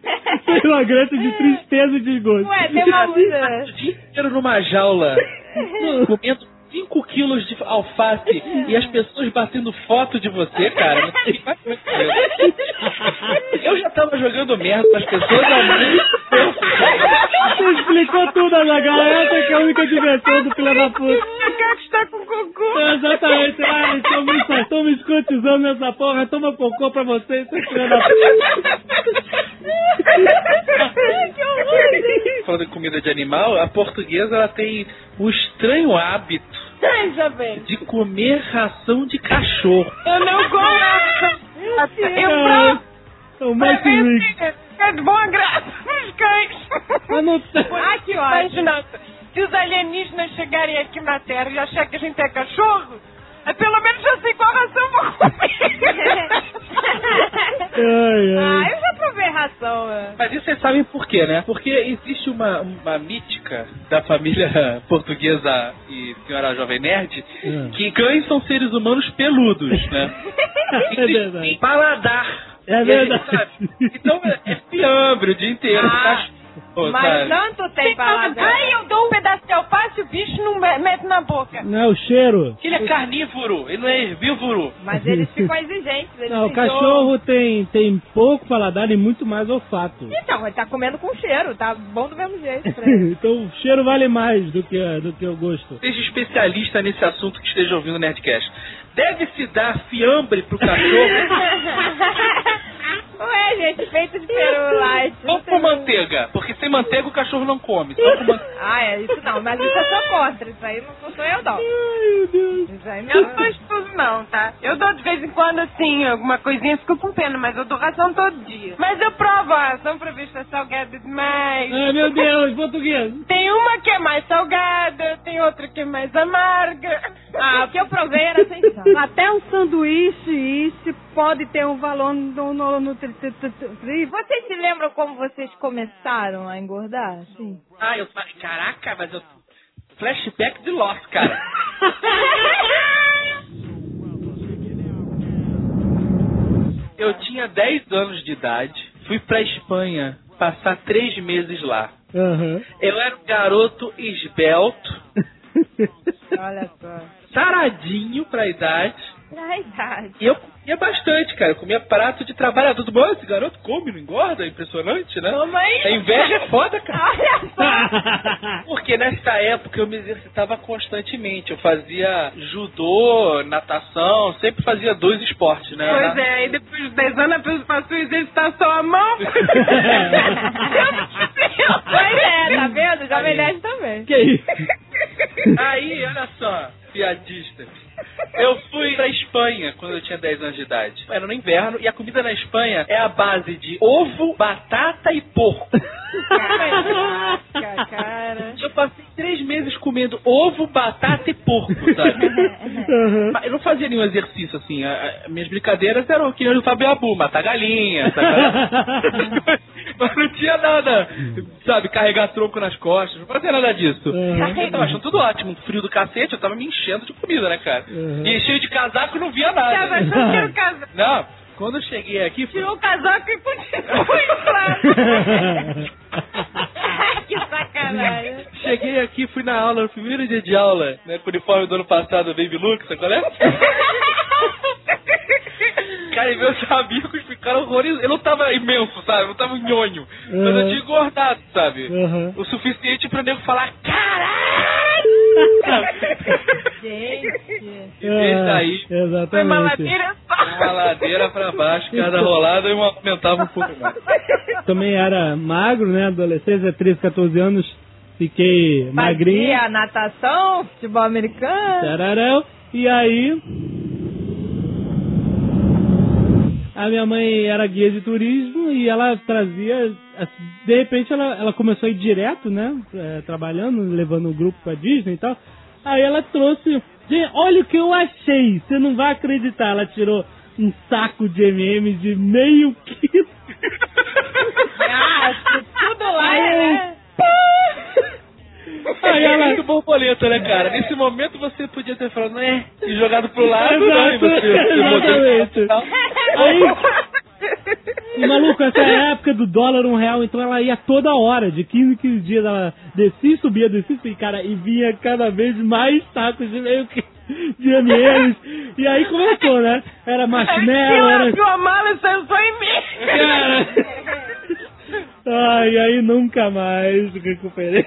Foi uma grande de tristeza e desgosto. Ué, tem uma música. o dia inteiro numa jaula, [laughs] comendo 5 quilos de alface e as pessoas batendo foto de você, cara. Não tem mais como é Eu já tava jogando merda pras pessoas tempo. Você explicou tudo, Azaghal. Essa que é a única diversão do filho da puta. O gato está com cocô. É, Exatamente. Ai, estão me, estão me escrotizando nessa porra. Toma cocô pra vocês, seu filho da puta. Falando em comida de animal, a portuguesa ela tem o estranho hábito Veja bem. de comer ração de cachorro. Eu não gosto. Eu É, provo. é pra ver rico. se É de boa graça [laughs] pros cães. Mas não tem- Ah, que ótimo. Se os alienígenas chegarem aqui na Terra e achar que a gente é cachorro, é pelo menos já sei qual ração vou comer. [laughs] Ai, Ah, ai. Ração, né? Mas isso vocês sabem por quê, né? Porque existe uma, uma mítica da família [laughs] portuguesa e senhora Jovem Nerd Hum. que cães são seres humanos peludos, né? [laughs] É verdade. Paladar. É verdade. sabe. Então é fiambre o dia inteiro. Ah, Mas tanto tem paladar. Ai, eu dou um pedaço de alface e o bicho não me- mete na boca. Não é o cheiro. Ele é carnívoro, ele não é herbívoro. Mas eles ficam exigentes. Eles Não, o cachorro tem, tem pouco paladar e muito mais olfato. Então, ele tá comendo com cheiro, tá bom do mesmo jeito. [laughs] então o cheiro vale mais do que, do que o gosto. Seja especialista nesse assunto que esteja ouvindo o Nerdcast. Deve-se dar fiambre pro cachorro [laughs] Ué, gente, feito de peru light. ou com manteiga? Porque sem manteiga o cachorro não come. Só com manteiga. [laughs] Ah, é isso não, mas isso eu sou contra. Isso aí não sou eu, não. Ai, meu Deus. Isso aí Eu não. isso tudo não, tá? Eu dou de vez em quando, assim, alguma coisinha, fico com pena, mas eu dou ração todo dia. Mas eu provo a ração pra ver se é salgada demais. Ai, meu Deus, português. Tem uma que é mais salgada, tem outra que é mais amarga. Ah, o que eu provei era sem sal. Até um sanduíche, isso pode ter um valor no, no, no tri- Vocês se lembram como vocês começaram a engordar? Sim. Ah, eu falei, caraca, mas eu. Flashback de Lost, cara. [laughs] Eu tinha 10 anos de idade, fui pra Espanha passar três meses lá. Aham. Eu era um garoto esbelto, [laughs] Olha só. saradinho pra idade. Na idade. E eu comia bastante, cara. Eu comia prato de trabalhador. Mundo, "Ah, esse garoto come, não engorda? É impressionante, né? Toma aí. A inveja é foda, cara. Olha só. [laughs] Porque nessa época eu me exercitava constantemente. Eu fazia judô, natação, sempre fazia dois esportes, né? Pois é, aí depois de 10 anos a pessoa passou a exercitar só a mão. [laughs] [laughs] Pois é, tá vendo? Jovem Nerd também. que isso? 10 anos de idade. Era no inverno e a comida na Espanha é a base de ovo, batata e porco. [laughs] Caraca, cara. Eu passei três meses comendo ovo, batata e porco, [laughs] sabe? Eu não fazia nenhum exercício assim. a- a- minhas brincadeiras eram que nem o Fábio Abu, matar galinha, sabe? [laughs] Mas não tinha nada, sabe, carregar tronco nas costas, não fazia nada disso. Uhum. Eu tava achando tudo ótimo, frio do cacete, eu tava me enchendo de comida, né, cara? Uhum. E cheio de casaco e não via nada. Tava achando que era o casaco. Não, quando eu cheguei aqui, Tirou o casaco e continuou inflado. [laughs] [laughs] que sacanagem. cheguei aqui, fui na aula, no primeiro dia de aula, né, com o uniforme do ano passado, Baby Look, sabe qual é? [laughs] Cara, e meus [laughs] amigos ficaram horrorizados. Eu não tava imenso, sabe? Eu não tava nhonho. Mas eu Uhum. tinha engordado, sabe? Uhum. O suficiente pra nego falar, caralho! [laughs] Gente. E desde aí, Foi uma Exatamente. ladeira só. uma ladeira pra baixo, cada rolada eu aumentava um pouco mais. Também era magro, né? Adolescência, 13, 14 anos. Fiquei magrinho. Fazia natação, futebol americano. Tararão. E aí. A minha mãe era guia de turismo e ela trazia. assim, De repente ela, ela começou a ir direto, né? eh, trabalhando, levando o grupo pra Disney e tal. Aí ela trouxe. Gente, olha o que eu achei! Você não vai acreditar. Ela tirou um saco de MM de meio quilo. [laughs] Ah, tudo lá, Aí né? Aí ela, Muito bom borboleta, né, cara? Nesse momento você podia ter falado, né? E jogado pro lado, né? Exato, você, você exatamente. Aí, e, maluco, essa é a época do dólar um real, então ela ia toda hora, de 15 em 15 dias, ela descia e subia, descia e subia, cara, e vinha cada vez mais sacos de meio que de M&M's. E aí começou, né? Era marshmallow, Ela era... abriu a mala e saiu só em mim. Cara... Ai, aí nunca mais recuperei.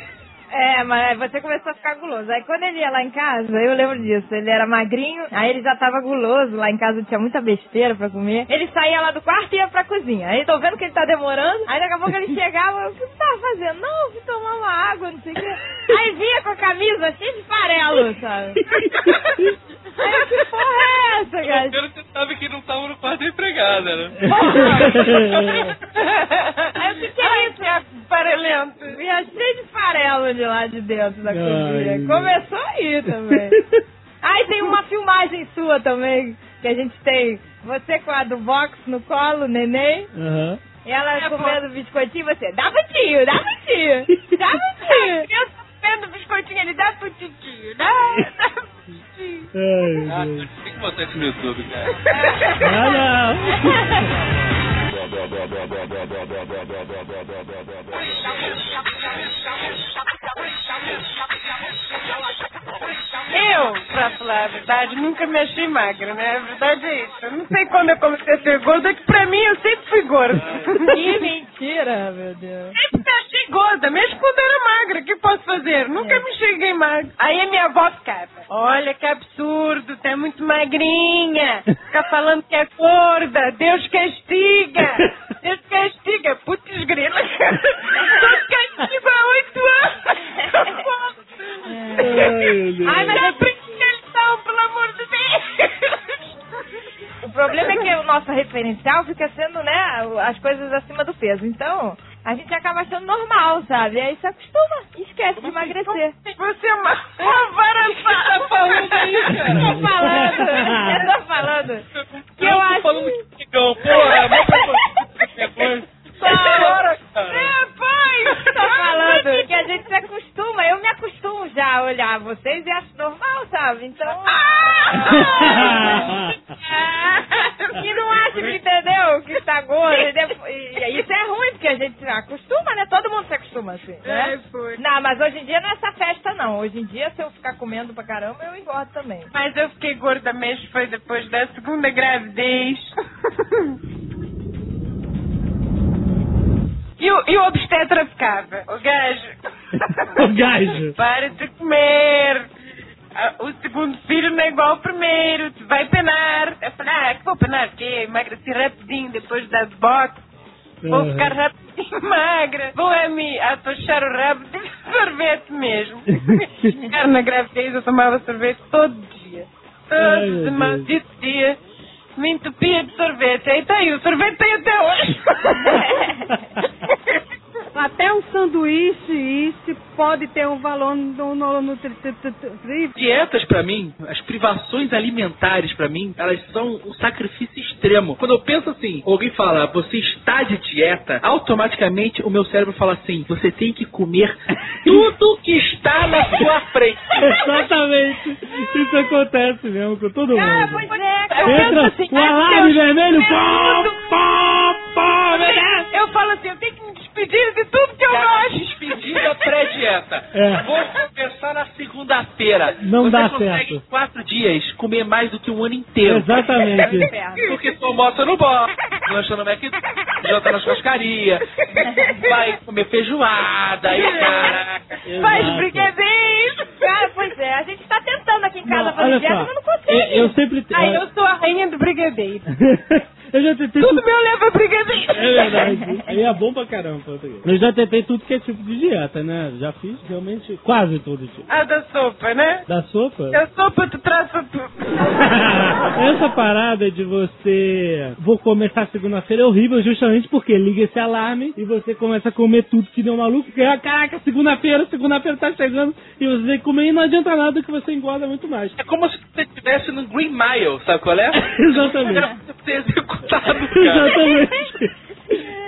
É, mas você começou a ficar guloso. Aí quando ele ia lá em casa, eu lembro disso. Ele era magrinho, aí ele já tava guloso. Lá em casa tinha muita besteira pra comer. Ele saía lá do quarto e ia pra cozinha. Aí tô vendo que ele tá demorando. Aí daqui a pouco ele [laughs] chegava, o que você tava fazendo? Não, fui tomar uma água, não sei o quê. Aí vinha com a camisa cheia de farelo, sabe? [laughs] Aí que porra é essa, cara? Pelo que você sabe que não tava no quarto da empregada, né? [laughs] Aí eu fiquei Ai, isso. que é parelento. Vinha cheio de farelo de lá de dentro da Ai. cozinha. Começou aí também. [laughs] Aí tem uma filmagem sua também, que a gente tem você com a do box no colo, neném, Aham. e ela É, comendo biscoitinho, e você, dá pro tio, dá pro tio, dá pro tio. [laughs] Vendo o biscoitinho, ele dá pro titio, dá, dá pro titio. Ai, Ah, tem que botar isso no YouTube, cara. [laughs] Ah, não. [laughs] Eu, pra falar a verdade, nunca me achei magra, né? A verdade é isso. Eu não sei quando eu comecei a ser gorda, é que pra mim eu sempre fui gorda. Que mentira, meu Deus. Sempre me achei gorda, mesmo quando era magra. O que posso fazer? Nunca me cheguei magra. Aí a minha avó ficava, olha que absurdo, é muito magrinha. Fica falando que é gorda, Deus castiga. Deus castiga. Putz grila. Tô castigo há oito anos. Ai, mas pra lição, pelo amor de Deus. O problema é que o nosso referencial fica sendo, né, as coisas acima do peso. Então, a gente acaba achando normal, sabe? Aí se acostuma esquece de emagrecer. Você é uma, uma varaçada. tá falando aí, cara? Tô falando, eu tô falando. Que eu tô acho. falando que ficão, porra, é preconceito. Bora. cara. É, pai. [laughs] Tô falando que a gente se acostuma, eu me acostumo já a olhar vocês e acho normal, sabe? Então. Ah! [laughs] E não acha que entendeu que tá gordo. E isso é ruim, porque a gente se acostuma, né? Todo mundo se acostuma assim, né? É, foi. Não, mas hoje em dia não é essa festa, não. Hoje em dia, se eu ficar comendo pra caramba, eu engordo também. Mas eu fiquei gorda mesmo, foi depois da segunda gravidez. [laughs] E o, e o obstetra ficava, o gajo. [laughs] O gajo. Para de comer. Ah, O segundo filho não é igual ao primeiro, tu vai penar. Eu falei, ah, que vou penar? Porque emagreci rapidinho depois das box. Vou ficar rapidinho [laughs] magra. Vou é me atochar o rabo de sorvete mesmo. [laughs] Ficar na gravidez eu tomava sorvete todo dia. Ai, Todo de maldito dia. Me entupia de sorvete. Aí tá aí, o sorvete tem até hoje. [laughs] Até um sanduíche, isso pode ter um valor no, no, no tri- tri- tri- tri- Dietas pra mim, as privações alimentares pra mim, elas são um sacrifício extremo. Quando eu penso assim, alguém fala, você está de dieta, automaticamente o meu cérebro fala assim, você tem que comer [laughs] tudo que está na sua frente. [laughs] Exatamente. Isso acontece mesmo com todo Cara, mundo. pois é, cara. Entra assim, o alarme vermelho. pó, pó, né? Eu falo assim, eu tenho que despedir de tudo que eu Cara, gosto. despedida pré-dieta. É. Vou começar na segunda-feira. Não Você dá consegue certo. em quatro dias comer mais do que um ano inteiro. Exatamente. [laughs] Porque tu almoça no bar, lancha no McDonald's, janta na churrascaria, vai comer feijoada, e caraca. Faz Exato. brigadeiro. Cara, pois é, a gente tá tentando aqui em casa Não, fazer dieta, só. mas não consigo. Eu, eu sempre. Aí eu sou a rainha do brigadeiro. [laughs] eu já tentei Tudo tudo. meu leva brigadeiro. É verdade. Aí é bom pra caramba português. Eu já tentei tudo que é tipo de dieta, né? Já fiz realmente quase todo tipo. A da sopa, né? Da sopa? A sopa tu traça tudo. [laughs] Essa parada de você vou começar segunda-feira é horrível justamente porque liga esse alarme e você começa a comer tudo que deu maluco, porque ah, caraca, segunda-feira, segunda-feira tá chegando e você tem que comer e não adianta nada que você engorda muito mais. É como se você estivesse no Green Mile, sabe qual é? [laughs] Exatamente. Pra [laughs] Exatamente.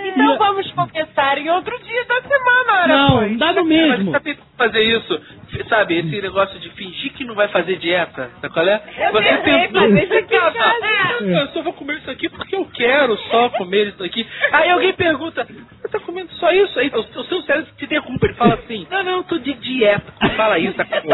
Então vamos começar em outro dia da semana, ora, Não, pois. dá no mesmo. tá tentando fazer isso, sabe? Esse negócio de fingir que não vai fazer dieta, sabe qual é? Eu tentei fazer isso aqui em casa. Ah, Eu só vou comer isso aqui porque eu quero só comer isso aqui. Aí alguém pergunta, você tá comendo só isso? Aí o, o seu cérebro te derruba, ele fala assim, não, não, eu tô de dieta. Fala isso, acabou.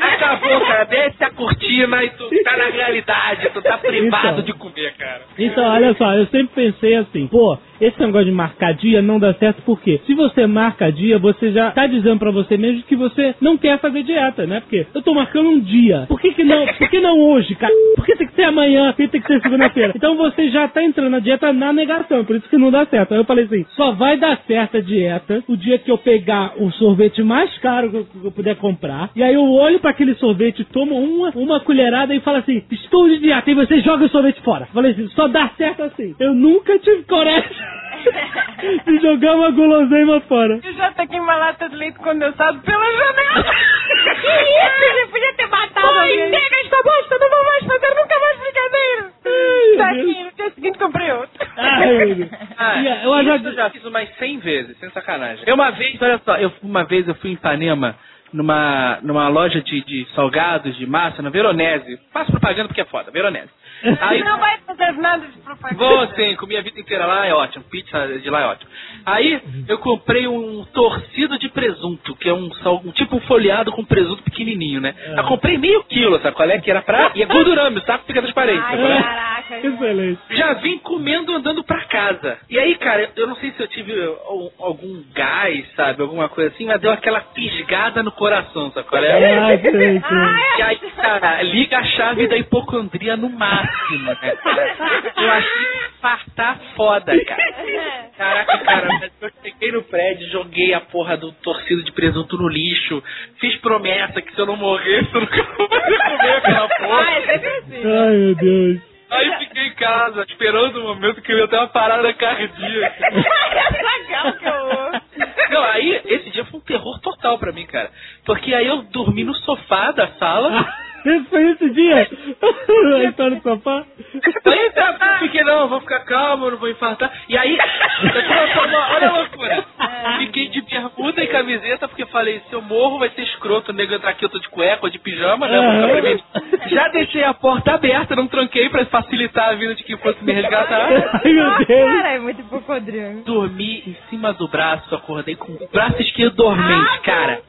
Acabou, cara. Desce a cortina e tu tá na realidade, tu tá privado Então. de comer, cara. Então, olha só, eu sempre pensei assim, pô, esse negócio de marcar dia não dá certo porque se você marca dia, você já tá dizendo pra você mesmo que você não quer fazer dieta, né? Porque eu tô marcando um dia. Por que que não, por que não hoje, cara? Por que tem que ser amanhã? Por que tem que ser segunda-feira? Então você já tá entrando na dieta na negação, por isso que não dá certo. Aí eu falei assim, só vai dar certo a dieta o dia que eu pegar o sorvete mais caro que eu, que eu puder comprar, e aí eu olho pra aquele sorvete, tomo uma, uma colherada e falo assim, estou de dieta, e você joga o sorvete fora. Falei assim, só dá certo assim. Eu nunca tive coragem [laughs] [laughs] de jogar uma guloseima fora. Eu já taquei uma lata de leite condensado pela janela. Que isso? Você podia ter matado Oi, alguém. chega esta bosta, não vou mais fazer nunca mais brincadeira. Tá Ai, aqui, no dia seguinte comprei outro. Ai. [laughs] Ah, E, eu já... isso eu já fiz umas 100 vezes, sem sacanagem. Eu uma vez, olha só, eu, uma vez eu fui em Ipanema, numa, numa loja de, de salgados, de massa, na Veronese. Faço propaganda porque é foda, Veronese. Aí, [laughs] Não vai fazer nada de propaganda. Vou sim, comi a vida inteira lá, é ótimo. Pizza de lá é ótimo. Aí eu comprei um torcido de presunto, que é um, sal- um tipo um folheado com presunto pequenininho, né? É. Eu comprei meio quilo, sabe qual é? Que era pra... E é gordurame, o saco fica transparente, Ai, sabe é? caraca. Excelente. Já vim comendo andando pra casa. E aí, cara, eu não sei se eu tive al- algum gás, sabe? Alguma coisa assim, mas deu aquela fisgada no coração, qual é? Ah, [laughs] sei. E aí, cara, liga a chave da hipocondria no máximo, né? cara? Eu achei que fartar foda, cara. Caraca, cara, eu cheguei no prédio, joguei a porra do torcido de presunto no lixo, fiz promessa que se eu não morresse, eu nunca ia comer aquela porra. Ah, é sempre assim. Ai, meu Deus. Aí fiquei em casa, esperando o momento que eu ia ter uma parada cardíaca. [laughs] Legal que eu... Não, aí, esse dia foi um terror total pra mim, cara. Porque aí eu dormi no sofá da sala. Esse foi esse dia? [laughs] Aí tá no sofá? Aí tá, fiquei, não, eu vou ficar calmo, não vou infartar. E aí, olha a loucura. Fiquei de bermuda e camiseta, porque falei, se eu morro vai ser escroto, o nego entrar aqui, eu tô de cueca ou de pijama, né? vou ficar prevenir. Já deixei a porta aberta, não tranquei pra facilitar a vida de quem fosse me resgatar. Ai, meu Deus. Cara, é muito hipocondríaco. Dormi em cima do braço, acordei com o braço esquerdo dormente, cara.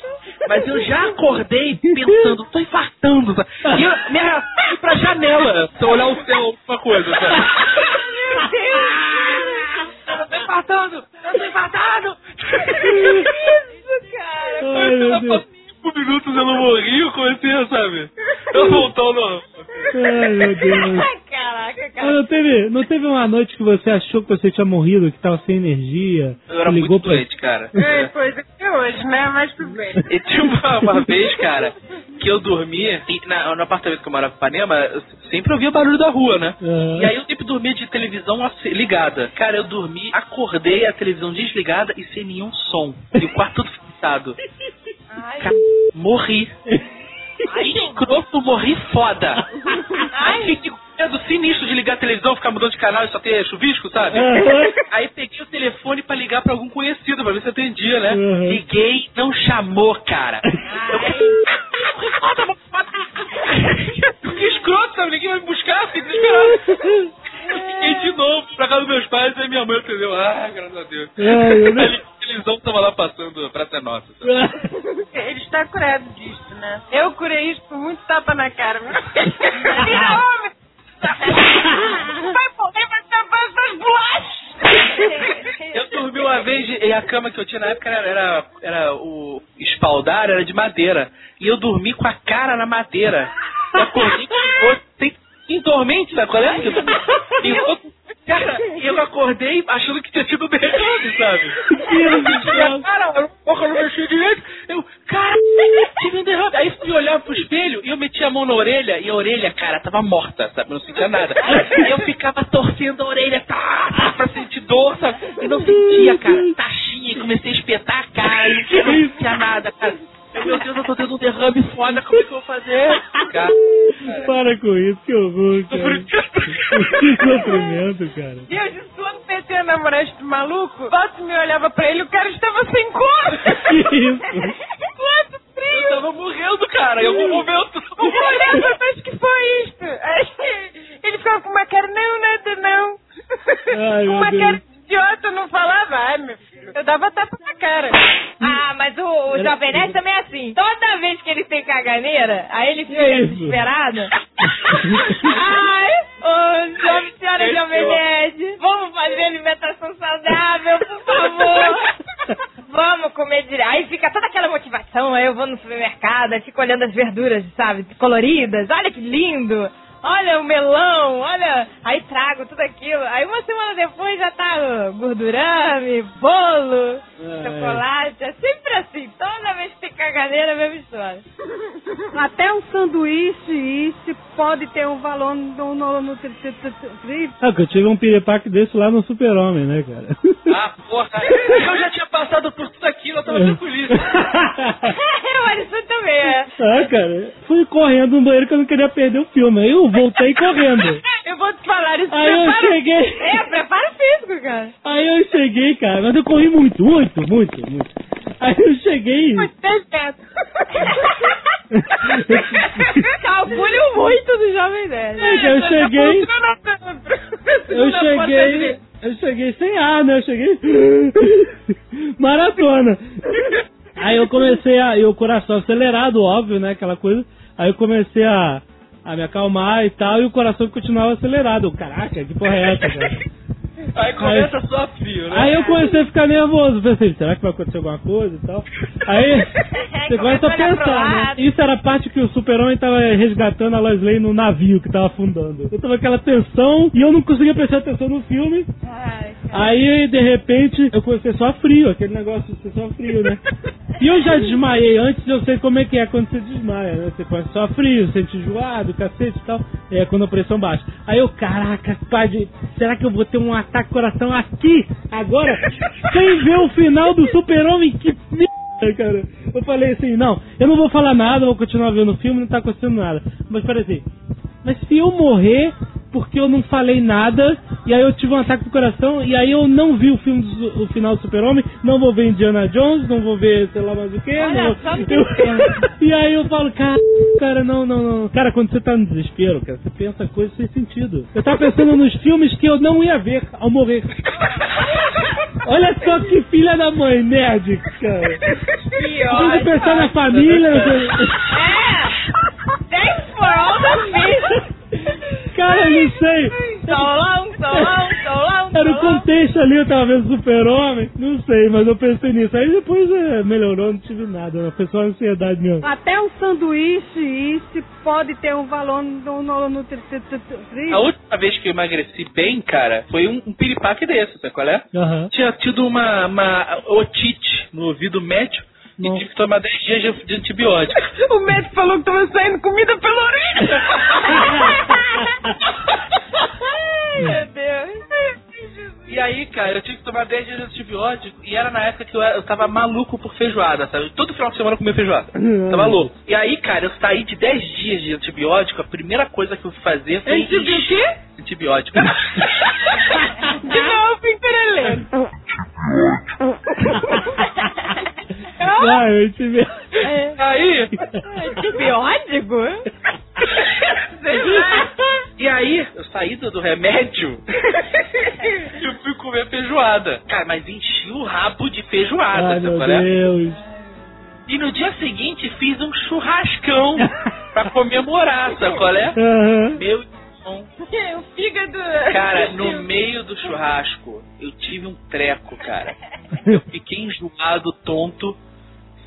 Mas eu já acordei pensando, tô infartando. Sabe? E eu me arrastei pra janela, se eu olhar o céu, alguma coisa, sabe? Meu Deus! Eu tô infartando! Eu tô infartado! Isso, cara. Ai, meu Deus. Cinco minutos eu não morri, eu comecei, sabe? Eu voltar ao normal. Ai, meu Deus. [laughs] Caraca, cara. não teve, não teve uma noite que você achou que você tinha morrido, que tava sem energia? Eu era ligou muito pra... doente, cara. É, pois é hoje, né? Mas tudo bem. E tinha uma, uma vez, cara, que eu dormia, e na- no apartamento que eu morava em Ipanema, eu sempre ouvia barulho da rua, né? Aham. E aí eu sempre dormia de televisão ligada. Cara, eu dormi, acordei, a televisão desligada e sem nenhum som. E o quarto tudo fechado. Ai, morri. [laughs] Escroto, morri foda. Aí fiquei com medo sinistro de ligar a televisão, ficar mudando de canal e só ter chuvisco, sabe? Aham. Aí peguei o telefone pra ligar pra algum conhecido, pra ver se atendia, né? Uhum. Liguei, não chamou, cara. Eu foda, mano, foda. Que escroto, sabe? Ninguém vai me buscar, fiquei desesperado. Eu fiquei de novo pra casa dos meus pais e minha mãe entendeu. Ah, graças a Deus. Ai, Televisão tava lá passando a Praça é Nossa. sabe? [laughs] Ele está curado disso, né? Eu curei isso com muito tapa na cara. Vira [laughs] homem! Vai morrer, vai tapar essas bolachas! Eu dormi uma vez e a cama que eu tinha na época era, era, era o espaldar, era de madeira. E eu dormi com a cara na madeira. Eu acordei com o rosto sem- em dormente, sabe qual é? Eu, cara, eu acordei achando que tinha tido derrame, sabe? Deus do E a céu. cara, a boca não mexia direito. Eu, cara, tive um derrame. Aí fui olhar pro espelho e eu meti a mão na orelha e a orelha, cara, tava morta, sabe? Eu não sentia nada. Aí eu ficava torcendo a orelha, tá, tá, pra sentir dor, sabe? E não sentia, cara. Taxinha, e comecei a espetar a cara e eu não sentia nada, cara. Eu, Meu Deus, eu tô tendo um derrame foda, como é que eu vou fazer? Cara, Para com isso, que horror, cara. Que sofrimento, cara. Deus, isso ano comecei a namorar esse maluco, Bota me olhava pra ele, o cara estava sem cor. Que isso? Eu frio. tava morrendo, cara. Em algum momento. O olhava, mas que foi isto? Aí ele ficava com uma cara, não, nada não. Ai, uma cara de idiota, não falava. Ai, meu filho, eu dava tapa na cara. Ah, mas o, o Era- Jovem Nerd também é assim. Toda vez que ele tem caganeira, aí ele fica é desesperado. [laughs] Ai, ô, jovem senhora Fechou. Jovem Nerd, vamos fazer alimentação saudável, por favor. [laughs] Vamos comer direito. Aí fica toda aquela motivação, aí eu vou no supermercado, aí fico olhando as verduras, sabe, coloridas. Olha que lindo. Olha o melão, olha. Aí trago tudo aquilo. Aí uma semana depois já tá gordurame, bolo, É. chocolate. É sempre assim. Toda vez que tem caganeira, é a mesma história. [laughs] Até um sanduíche, isso pode ter um valor no, no, Ah, que eu tive um piripaque desse lá no Super-Homem, né, cara? [laughs] Ah, porra. Eu já tinha passado por tudo aquilo, eu tava tranquilíssimo. [laughs] o Alisson também é. ah, cara, fui correndo no banheiro que eu não queria perder o filme. Aí eu voltei correndo. Eu vou te falar isso. Aí eu prepara- cheguei. É, preparo físico, cara. Aí eu cheguei, cara, mas eu corri muito, muito, muito, muito. Aí eu cheguei. Muito certo. [laughs] Calcule muito do Jovem Nerd. Aí eu cheguei. Eu cheguei. Eu cheguei sem ar, né? Eu cheguei. [laughs] Maratona. Aí eu comecei a. E o coração acelerado, óbvio, né? Aquela coisa. Aí eu comecei a, a me acalmar e tal, e o coração continuava acelerado. Caraca, que porra é essa, cara? [laughs] Aí começa só a fio, né? Aí eu comecei a ficar nervoso. Pensei, será que vai acontecer alguma coisa e tal? Aí [laughs] você começa a pensar, né? Isso era a parte que o super-homem tava resgatando a Lois Lane no navio que tava afundando. Eu tava aquela tensão e eu não conseguia prestar atenção no filme. Ai. Aí, de repente, eu comecei só frio, aquele negócio de ser só frio, né? [laughs] E eu já desmaiei antes, eu sei como é que é quando você desmaia, né? Você começa só frio, sente enjoado, cacete e tal. É quando a pressão baixa. Aí eu, caraca, pai, será que eu vou ter um ataque coração aqui, agora, sem ver o final do super-homem? Que merda, cara. Eu falei assim, não, eu não vou falar nada, vou continuar vendo o filme, não tá acontecendo nada. Mas peraí assim, mas se eu morrer porque eu não falei nada, e aí eu tive um ataque do coração, e aí eu não vi o filme do, o final do Super-Homem, não vou ver Indiana Jones, não vou ver sei lá mais o que. Olha não, [laughs] eu-. E aí eu falo, cara, cara, não, não, não. Cara, quando você tá no desespero, cara, você pensa coisas sem sentido. Eu tava pensando nos filmes que eu não ia ver ao morrer. [laughs] Olha só que filha da mãe, nerd, cara. Eu ódio. pensar na família. É! Thanks for all the fish! Cara, eu não sei. So long, so long, so long, Era o contexto ali, eu tava vendo Super-Homem. Não sei, mas eu pensei nisso. Aí depois é, melhorou, não tive nada. Não. Foi só ansiedade mesmo. Até um sanduíche, isso pode ter um valor no, no, no A última vez que eu emagreci bem, cara, foi um, um piripaque desse, sabe qual é? Aham. Tinha tido uma, uma otite no ouvido médio e tive que tomar 10 dias de, antibiótico. [laughs] O médico falou que tava saindo comida pela orelha. [laughs] Ai, meu Deus. E aí, cara, eu tive que tomar 10 dias de antibiótico e era na época que eu, eu tava maluco por feijoada, sabe? Todo final de semana eu comia feijoada. Tava louco. E aí, cara, eu saí de 10 dias de antibiótico, a primeira coisa que eu fui fazer foi... Antibio o quê? Antibiótico. [laughs] De novo, Pinterelê. Ah, eu tive. aí... Antibiótico? E aí, eu saí do, do remédio e eu fui comer feijoada. Cara, mas enchi o rabo de feijoada, Ai, meu qual é? Deus. E no dia seguinte fiz um churrascão pra comemorar, sabe qual é? Aham. Meu irmão. [laughs] O fígado. Cara, no meio do churrasco, eu tive um treco, cara. [laughs] Eu fiquei enjoado, tonto,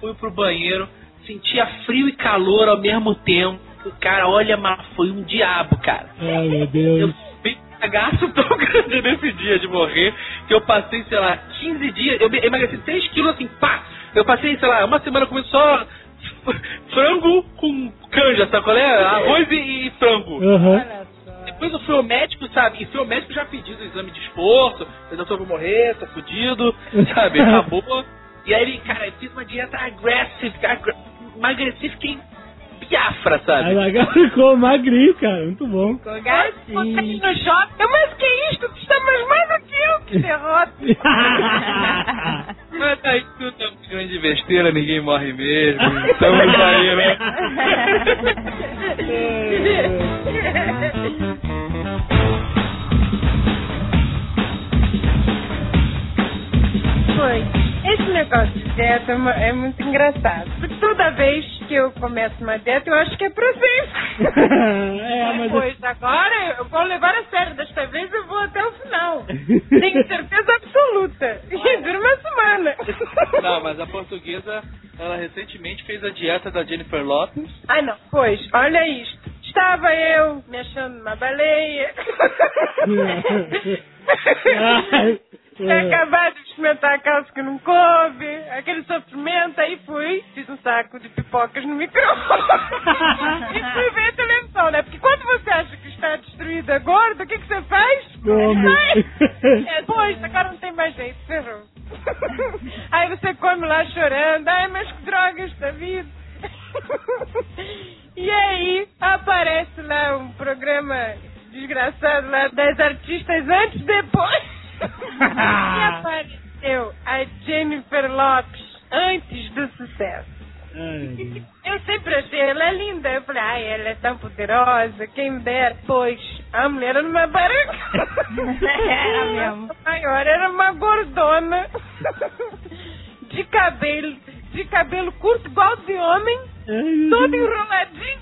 fui pro banheiro, sentia frio e calor ao mesmo tempo. Cara, olha, mas foi um diabo, cara. Ai, meu Eu Deus. fiz um cagaço [laughs] tão grande nesse dia de morrer que eu passei, sei lá, 15 dias. Eu emagreci 6 quilos assim, pá! Eu passei, sei lá, uma semana comendo só [laughs] frango com canja, sabe qual é? Arroz e, e frango. Aham. Depois eu fui ao médico, sabe? E fui ao médico já pedindo o exame de esforço. Eu doutor, vou morrer, tô fudido, sabe? [laughs] Acabou. E aí ele, cara, eu fiz uma dieta aggressive, agra- emagreci, fiquei piafra, A sabe? Zagal ficou magrinho, cara. Muito bom. Ficou gatinho. no shopping. Eu, mas que é isto? Tu está mais magro que eu. Que derrota. Mas aí tudo é um grande besteira, ninguém morre mesmo. Estamos aí, né? Foi. Esse negócio de dieta é é muito engraçado. Porque toda vez que eu começo uma dieta, eu acho que é pra sempre. [laughs] é, mas... Pois agora eu vou levar a sério. Desta vez eu vou até o final. [laughs] Tenho certeza absoluta. E dura uma semana. [laughs] Não, mas a portuguesa, ela recentemente fez a dieta da Jennifer Lopez. Ai não, pois, olha isto. Estava eu me achando uma baleia. Tinha acabado de experimentar a calça que não coube, aquele sofrimento, aí fui, fiz um saco de pipocas no micro-ondas. [laughs] e fui ver a televisão, né? Porque quando você acha que está destruída, gorda, o que, que você faz? Come. É, pois, agora não tem mais jeito, ferrou. [laughs] Aí você come lá chorando, ai, mas que droga esta vida. [laughs] E aí aparece lá um programa desgraçado lá das artistas antes e depois. E [laughs] apareceu a Jennifer Lopes antes do sucesso. Ai. Eu sempre achei ela linda. Eu falei, ai, ela é tão poderosa, quem me dera. Pois, a mulher era uma baranga. Era [laughs] mesmo. A maior era uma gordona. De cabelo, de cabelo curto, igual de homem, todo enroladinho.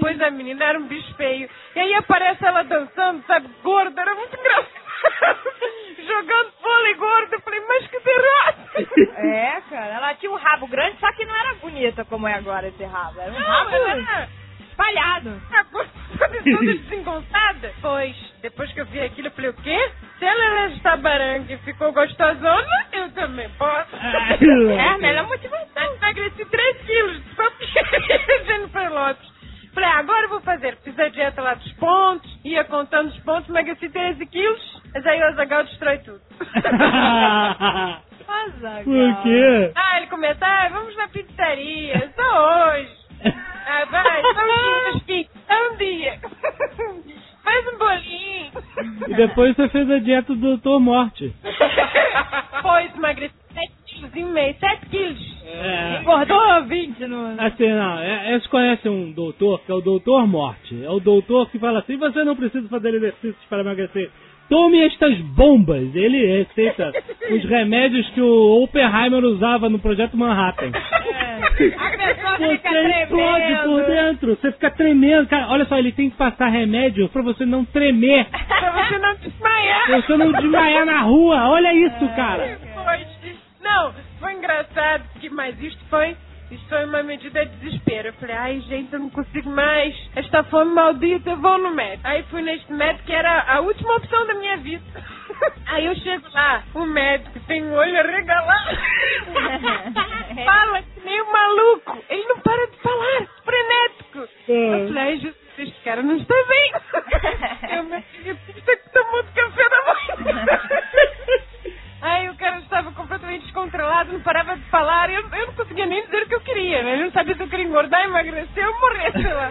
Pois a menina era um bicho feio. E aí aparece ela dançando, sabe, gorda, era muito engraçado. [laughs] Jogando vôlei gordo. Eu falei, mas que derrota. [laughs] É, cara, ela tinha um rabo grande, só que não era bonita como é agora esse rabo. Era um Não, rabo ela era espalhado. toda [laughs] desengonçada. Pois, depois que eu vi aquilo, eu falei, o quê? Se ela é baranga e ficou gostosona, eu também posso. É a melhor motivação. Emagreci 3 quilos, só porque Jennifer Lopes. Falei, ah, agora eu vou fazer. Fiz a dieta lá dos pontos, ia contando os pontos, emagreci 13 quilos, mas aí o Azagal destrói tudo. [laughs] Azaghal. Por quê? ah, ele começa, ah, vamos na pizzaria, só hoje. [laughs] Ah, vai, só um dia, só um dia. Faz um bolinho. E depois você fez a dieta do Dr. Morte. [laughs] Pois, emagreci 7 quilos e meio, 7 quilos. É. Engordou 20 no... Assim, não, é, eles conhecem um doutor que é o doutor Morte. É o doutor que fala assim, você não precisa fazer exercícios para emagrecer. Tome estas bombas. Ele receita [laughs] os remédios que o Oppenheimer usava no Projeto Manhattan. A pessoa Você explode por dentro, você fica tremendo. Cara, olha só, ele tem que passar remédio pra você não tremer. [laughs] Pra você não desmaiar. Pra você não desmaiar na rua. Olha isso, cara. Foi. Não, foi engraçado, porque, mas isto foi, isto foi uma medida de desespero. Eu falei, ai gente, eu não consigo mais. Esta fome maldita, vou no médico. Aí fui neste médico que era a última opção da minha vida. [laughs] Aí eu chego lá, o médico tem o olho arregalado. [laughs] Fala que nem um maluco. Ele não para de falar, frenético. Eu falei, ai Jesus, este cara não [laughs] está bem. Eu me que tomou de café da manhã. Aí o cara estava completamente descontrolado, não parava de falar. Eu, eu não conseguia nem dizer o que eu queria, né? Ele não sabia se eu queria engordar, emagrecer ou morrer, sei lá.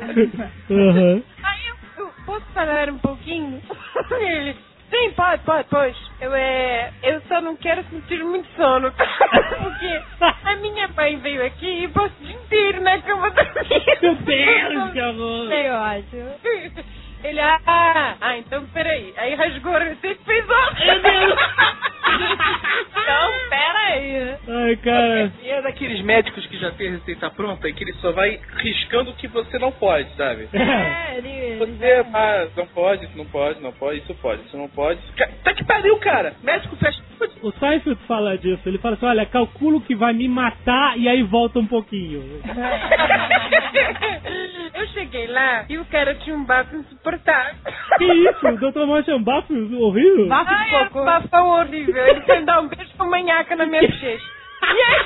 Aham. Aí eu, eu posso falar um pouquinho? Ele, sim, pode, pode, pois. Eu, é, eu só não quero sentir muito sono. [laughs] Porque a minha mãe veio aqui e passou o dia inteiro na cama da minha. Meu Deus, que. Sei, eu acho. Ele, ah, ah, então peraí. Aí rasgou a receita e fez outra. Meu Deus. [laughs] Então, pera aí. Ai, cara. E é daqueles médicos que já tem a receita pronta e que ele só vai riscando o que você não pode, sabe? É, ele... ele Você, ah, não pode, isso não pode, não pode, isso pode, isso não pode. Tá que pariu, cara! Médico fecha. O Seinfeld fala disso. Ele fala assim, olha, calculo que vai me matar e aí volta um pouquinho. [laughs] Eu cheguei lá e o cara tinha um bafo insuportável. Que isso? O Dr. Morte é um bafo horrível? Bafo de Ai, era cocô. um bafão horrível. Ele foi dar um beijo com manhaca na minha bochecha. E aí,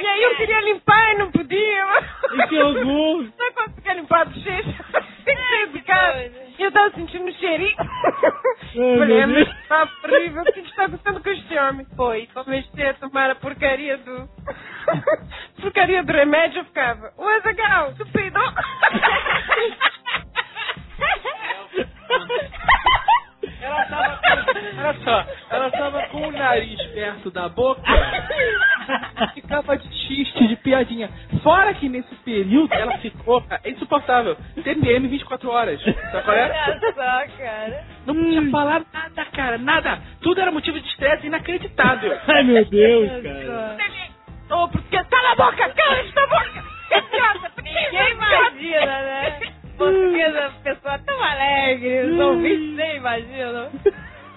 e aí eu queria limpar e não podia. E que horror. Não conseguia limpar a bochecha. Tem que sair de casa. E eu tava sentindo um cheirinho. Falei, é Deus. mas tá horrível. O que está acontecendo com este homem? Foi. Comecei a tomar a porcaria do... Porcaria do remédio, eu ficava, ô Azagal, tu peidou? [laughs] [laughs] Ela tava com, olha só, ela tava com o nariz perto da boca, [laughs] ficava de xiste, de piadinha. Fora que nesse período ela ficou, é insuportável, TPM 24 horas, sabe qual é? Olha só, cara. Não podia falar nada, cara, nada. Tudo era motivo de estresse inacreditável. [laughs] Ai, meu Deus, cara. Ô, porque cala a boca, cala esta boca! Ninguém imagina, né? Português uma pessoa tão alegre, os ouvintes nem imaginam.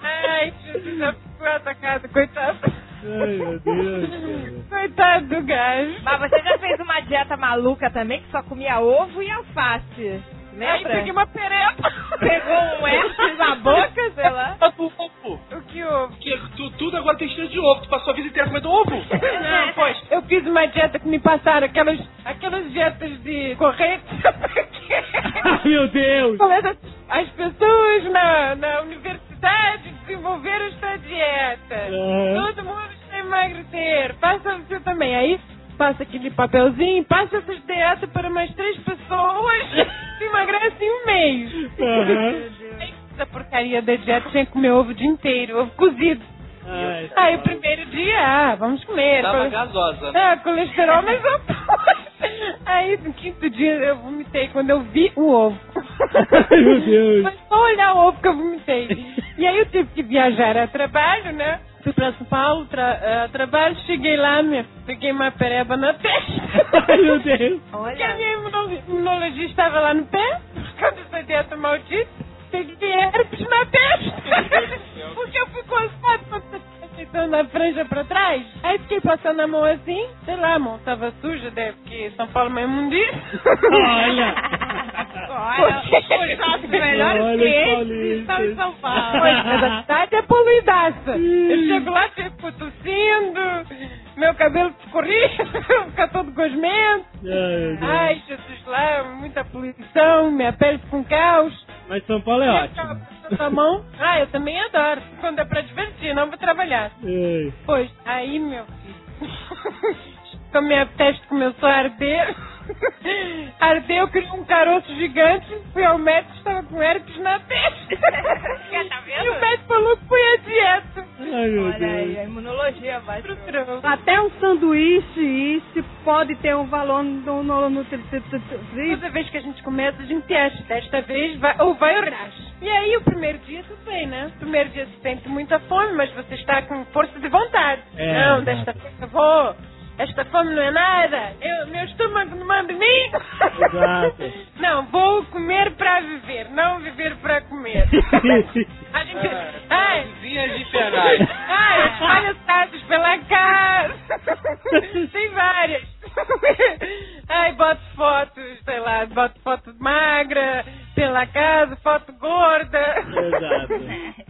Ai, já ficou atacado, coitado. Ai, meu Deus. Coitado do gajo. Mas você já fez uma dieta maluca também, que só comia ovo e alface. Aí Lembra? peguei uma perepa. Pegou um [laughs] herpes na boca, sei lá. O que houve? Que tu, tudo agora tem cheiro de ovo. Tu passou a vida inteira comendo ovo. Não, pois, eu fiz uma dieta que me passaram, aquelas, aquelas dietas de corrente. [laughs] Ai, meu Deus. As pessoas na, na universidade desenvolveram esta dieta. Aham. Todo mundo quer emagrecer. Passa você também. Aí passa aquele papelzinho, passa essas dietas para mais três pessoas. [laughs] Se emagrece em um mês. Aí, Essa porcaria da dieta tinha que comer ovo o dia inteiro, ovo cozido. Ai, Aí o primeiro dia, ah, vamos comer. Tava gasosa. Ah, colesterol, mas eu Aí no quinto dia eu vomitei quando eu vi o ovo. Ai, meu Deus. Foi só olhar o ovo que eu vomitei. E aí eu tive que viajar a trabalho, né? Fui pra São Paulo, tra a trabalho, cheguei lá, minha, peguei uma pereba na testa. [laughs] Ai, meu Deus. Porque a minha imuno- imunologia estava lá no pé, por causa dessa dieta maldita. Peguei herpes na testa. [laughs] Porque eu fui quando você aceitando a franja pra trás. Aí fiquei passando a mão assim, sei lá, a mão tava suja, deve porque São Paulo é uma imundícia. Olha. Olha, os nossos melhores clientes estão em São Paulo. Pois, mas a cidade é poluidaça. Eu chego lá, fico tossindo, meu cabelo escorrido, [laughs] fica todo gosmento. Ai. Ai, Jesus, lá, muita poluição, minha pele com caos. Mas São Paulo é ótimo. Coisa na mão. Ah, eu também adoro. Quando é pra divertir, não pra trabalhar. Ai. Pois, aí, meu filho. [laughs] a minha testa começou a arder. [laughs] Ardeu, criou um caroço gigante. Fui ao médico, estava com herpes na testa. [laughs] tá [laughs] vendo? E o médico falou que foi a dieta. Ai, meu Olha aí, Deus. a imunologia vai. Estruturou. Até um sanduíche, isso pode ter um valor no... no, no Toda vez que a gente começa, a gente testa. Desta vez vai, ou vai ou racha. E aí, o primeiro dia, tudo bem, né? O primeiro dia você sente muita fome, mas você está com força de vontade. É, não, desta vez eu vou. Esta fome não é nada. Eu, meu estômago não manda em mim. Exato. [laughs] Não, vou comer para viver, não viver para comer. A [laughs] gente. Ai, Vizinhas infernais. ai, espalha status pela casa. [laughs] Tem várias. Ai, boto fotos, sei lá, boto foto magra pela casa, foto gorda. Exato.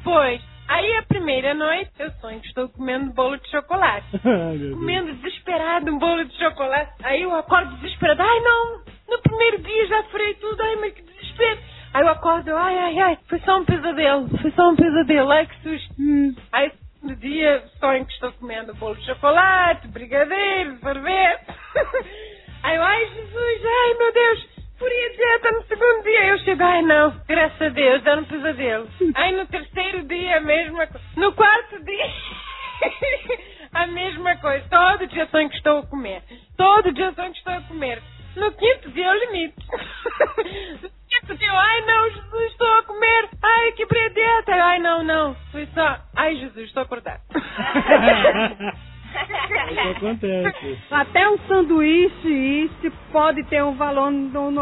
Pois, aí a primeira noite eu sonho que estou comendo bolo de chocolate. [laughs] Ai. Comendo desesperado um bolo de chocolate. Aí eu acordo desesperado. Ai, não! No primeiro dia já furei tudo. Ai, mas que desespero. Aí eu acordo. Ai, ai, ai. Foi só um pesadelo. Foi só um pesadelo. Ai, que susto. Aí no dia sonho que estou comendo bolo de chocolate, brigadeiro, sorvete. [laughs] Aí eu, ai, Jesus. Ai, meu Deus. Furei a dieta no segundo dia. Eu chego, ai não, graças a Deus, dando um pesadelo. Aí no terceiro dia, a mesma coisa. No quarto dia, [laughs] a mesma coisa. Todo dia sonho que estou a comer. Todo dia sonho que estou a comer. No quinto dia o limite. [laughs] No quinto dia, eu, ai não, Jesus, estou a comer. Ai, quebrei a dieta. Ai, não, não. Foi só, ai, Jesus, estou acordado. [laughs] Isso acontece. [laughs] Até um sanduíche, isso pode ter um valor no...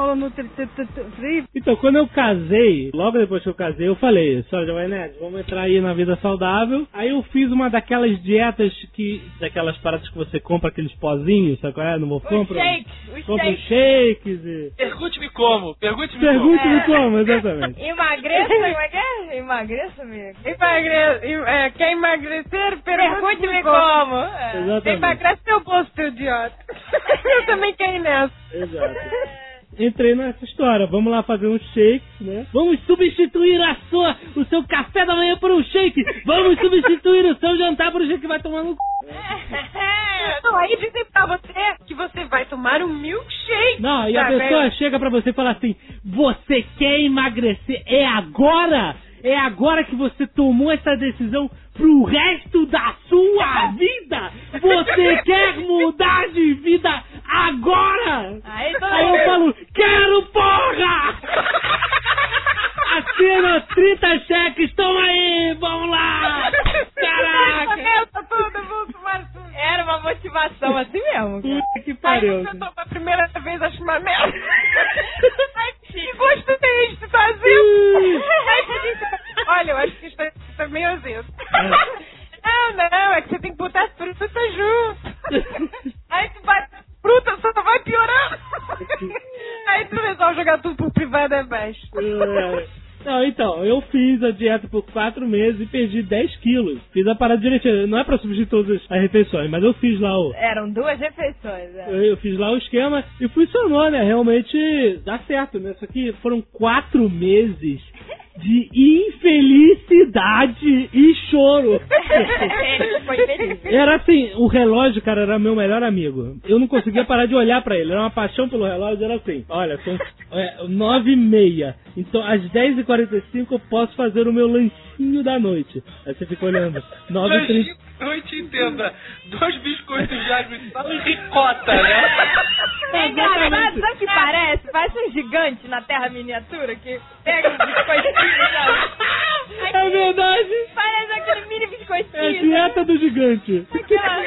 Então, quando eu casei, logo depois que eu casei, eu falei, senhora Giovanete, vamos entrar aí na vida saudável. Aí eu fiz uma daquelas dietas que. daquelas paradas que você compra aqueles pozinhos, sabe qual é? No Os Mofão? shakes, os Compra shakes. shakes e. Pergunte-me como. Pergunte-me Pergunte-me como, exatamente. [laughs] Emagreça, como é que é? Emagreça, amigo. Emagre... em- é, quer emagrecer? Pergunte-me como. É. Exatamente. Emagrece teu bolso, teu idiota. [laughs] Eu também caí nessa. Exato. [laughs] Entrei nessa história, vamos lá fazer uns shakes, né? Vamos substituir a sua, o seu café da manhã por um shake! Vamos substituir o seu jantar por um shake que vai tomar no c... [laughs] Não, aí dizem pra você que você vai tomar um milkshake. Não, e a tá pessoa vendo? chega pra você e fala assim: Você quer emagrecer? É agora? É agora que você tomou essa decisão pro resto da sua vida? Você [laughs] quer mudar de vida agora? Aí Aí eu falo: Quero porra! [laughs] Assina 30 cheques, toma aí, vamos lá! Caraca! Começa tudo, vou tomar tudo. Era uma motivação assim mesmo. cara. Puta que Aí pariu. você toma a primeira vez, acha uma merda. Aí, que gosto tem tá? Aí você diz, olha, eu acho que isso tá meio azedo. Não, [laughs] não, é que você tem que botar as frutas junto. Aí tu vai, fruta só vai piorando. Aí tu resolve jogar tudo por privado abaixo. É. Não, então, eu fiz a dieta por quatro meses e perdi 10 quilos. Fiz a parada direitinho. Não é pra substituir todas as refeições, mas eu fiz lá o. Eram duas refeições. é. Eu, eu fiz lá o esquema e funcionou, né? Realmente dá certo, né? Só que foram quatro meses de infelicidade e choro. Ele foi feliz. Era assim, o relógio, cara, era meu melhor amigo. Eu não conseguia parar de olhar pra ele. Era uma paixão pelo relógio, era assim. Olha, são é, nove e meia. Então, às 10h45 eu posso fazer o meu lanchinho da noite. Aí você fica olhando. 9h30. Noite entenda. Dois biscoitos de água e sal e ricota, né? [laughs] É engraçado, sabe o que parece? Parece um gigante na terra miniatura que pega um biscoitinho, sabe? [laughs] É verdade. Parece aquele mini É a biscoitinho. sabe? dieta do gigante. Aquela-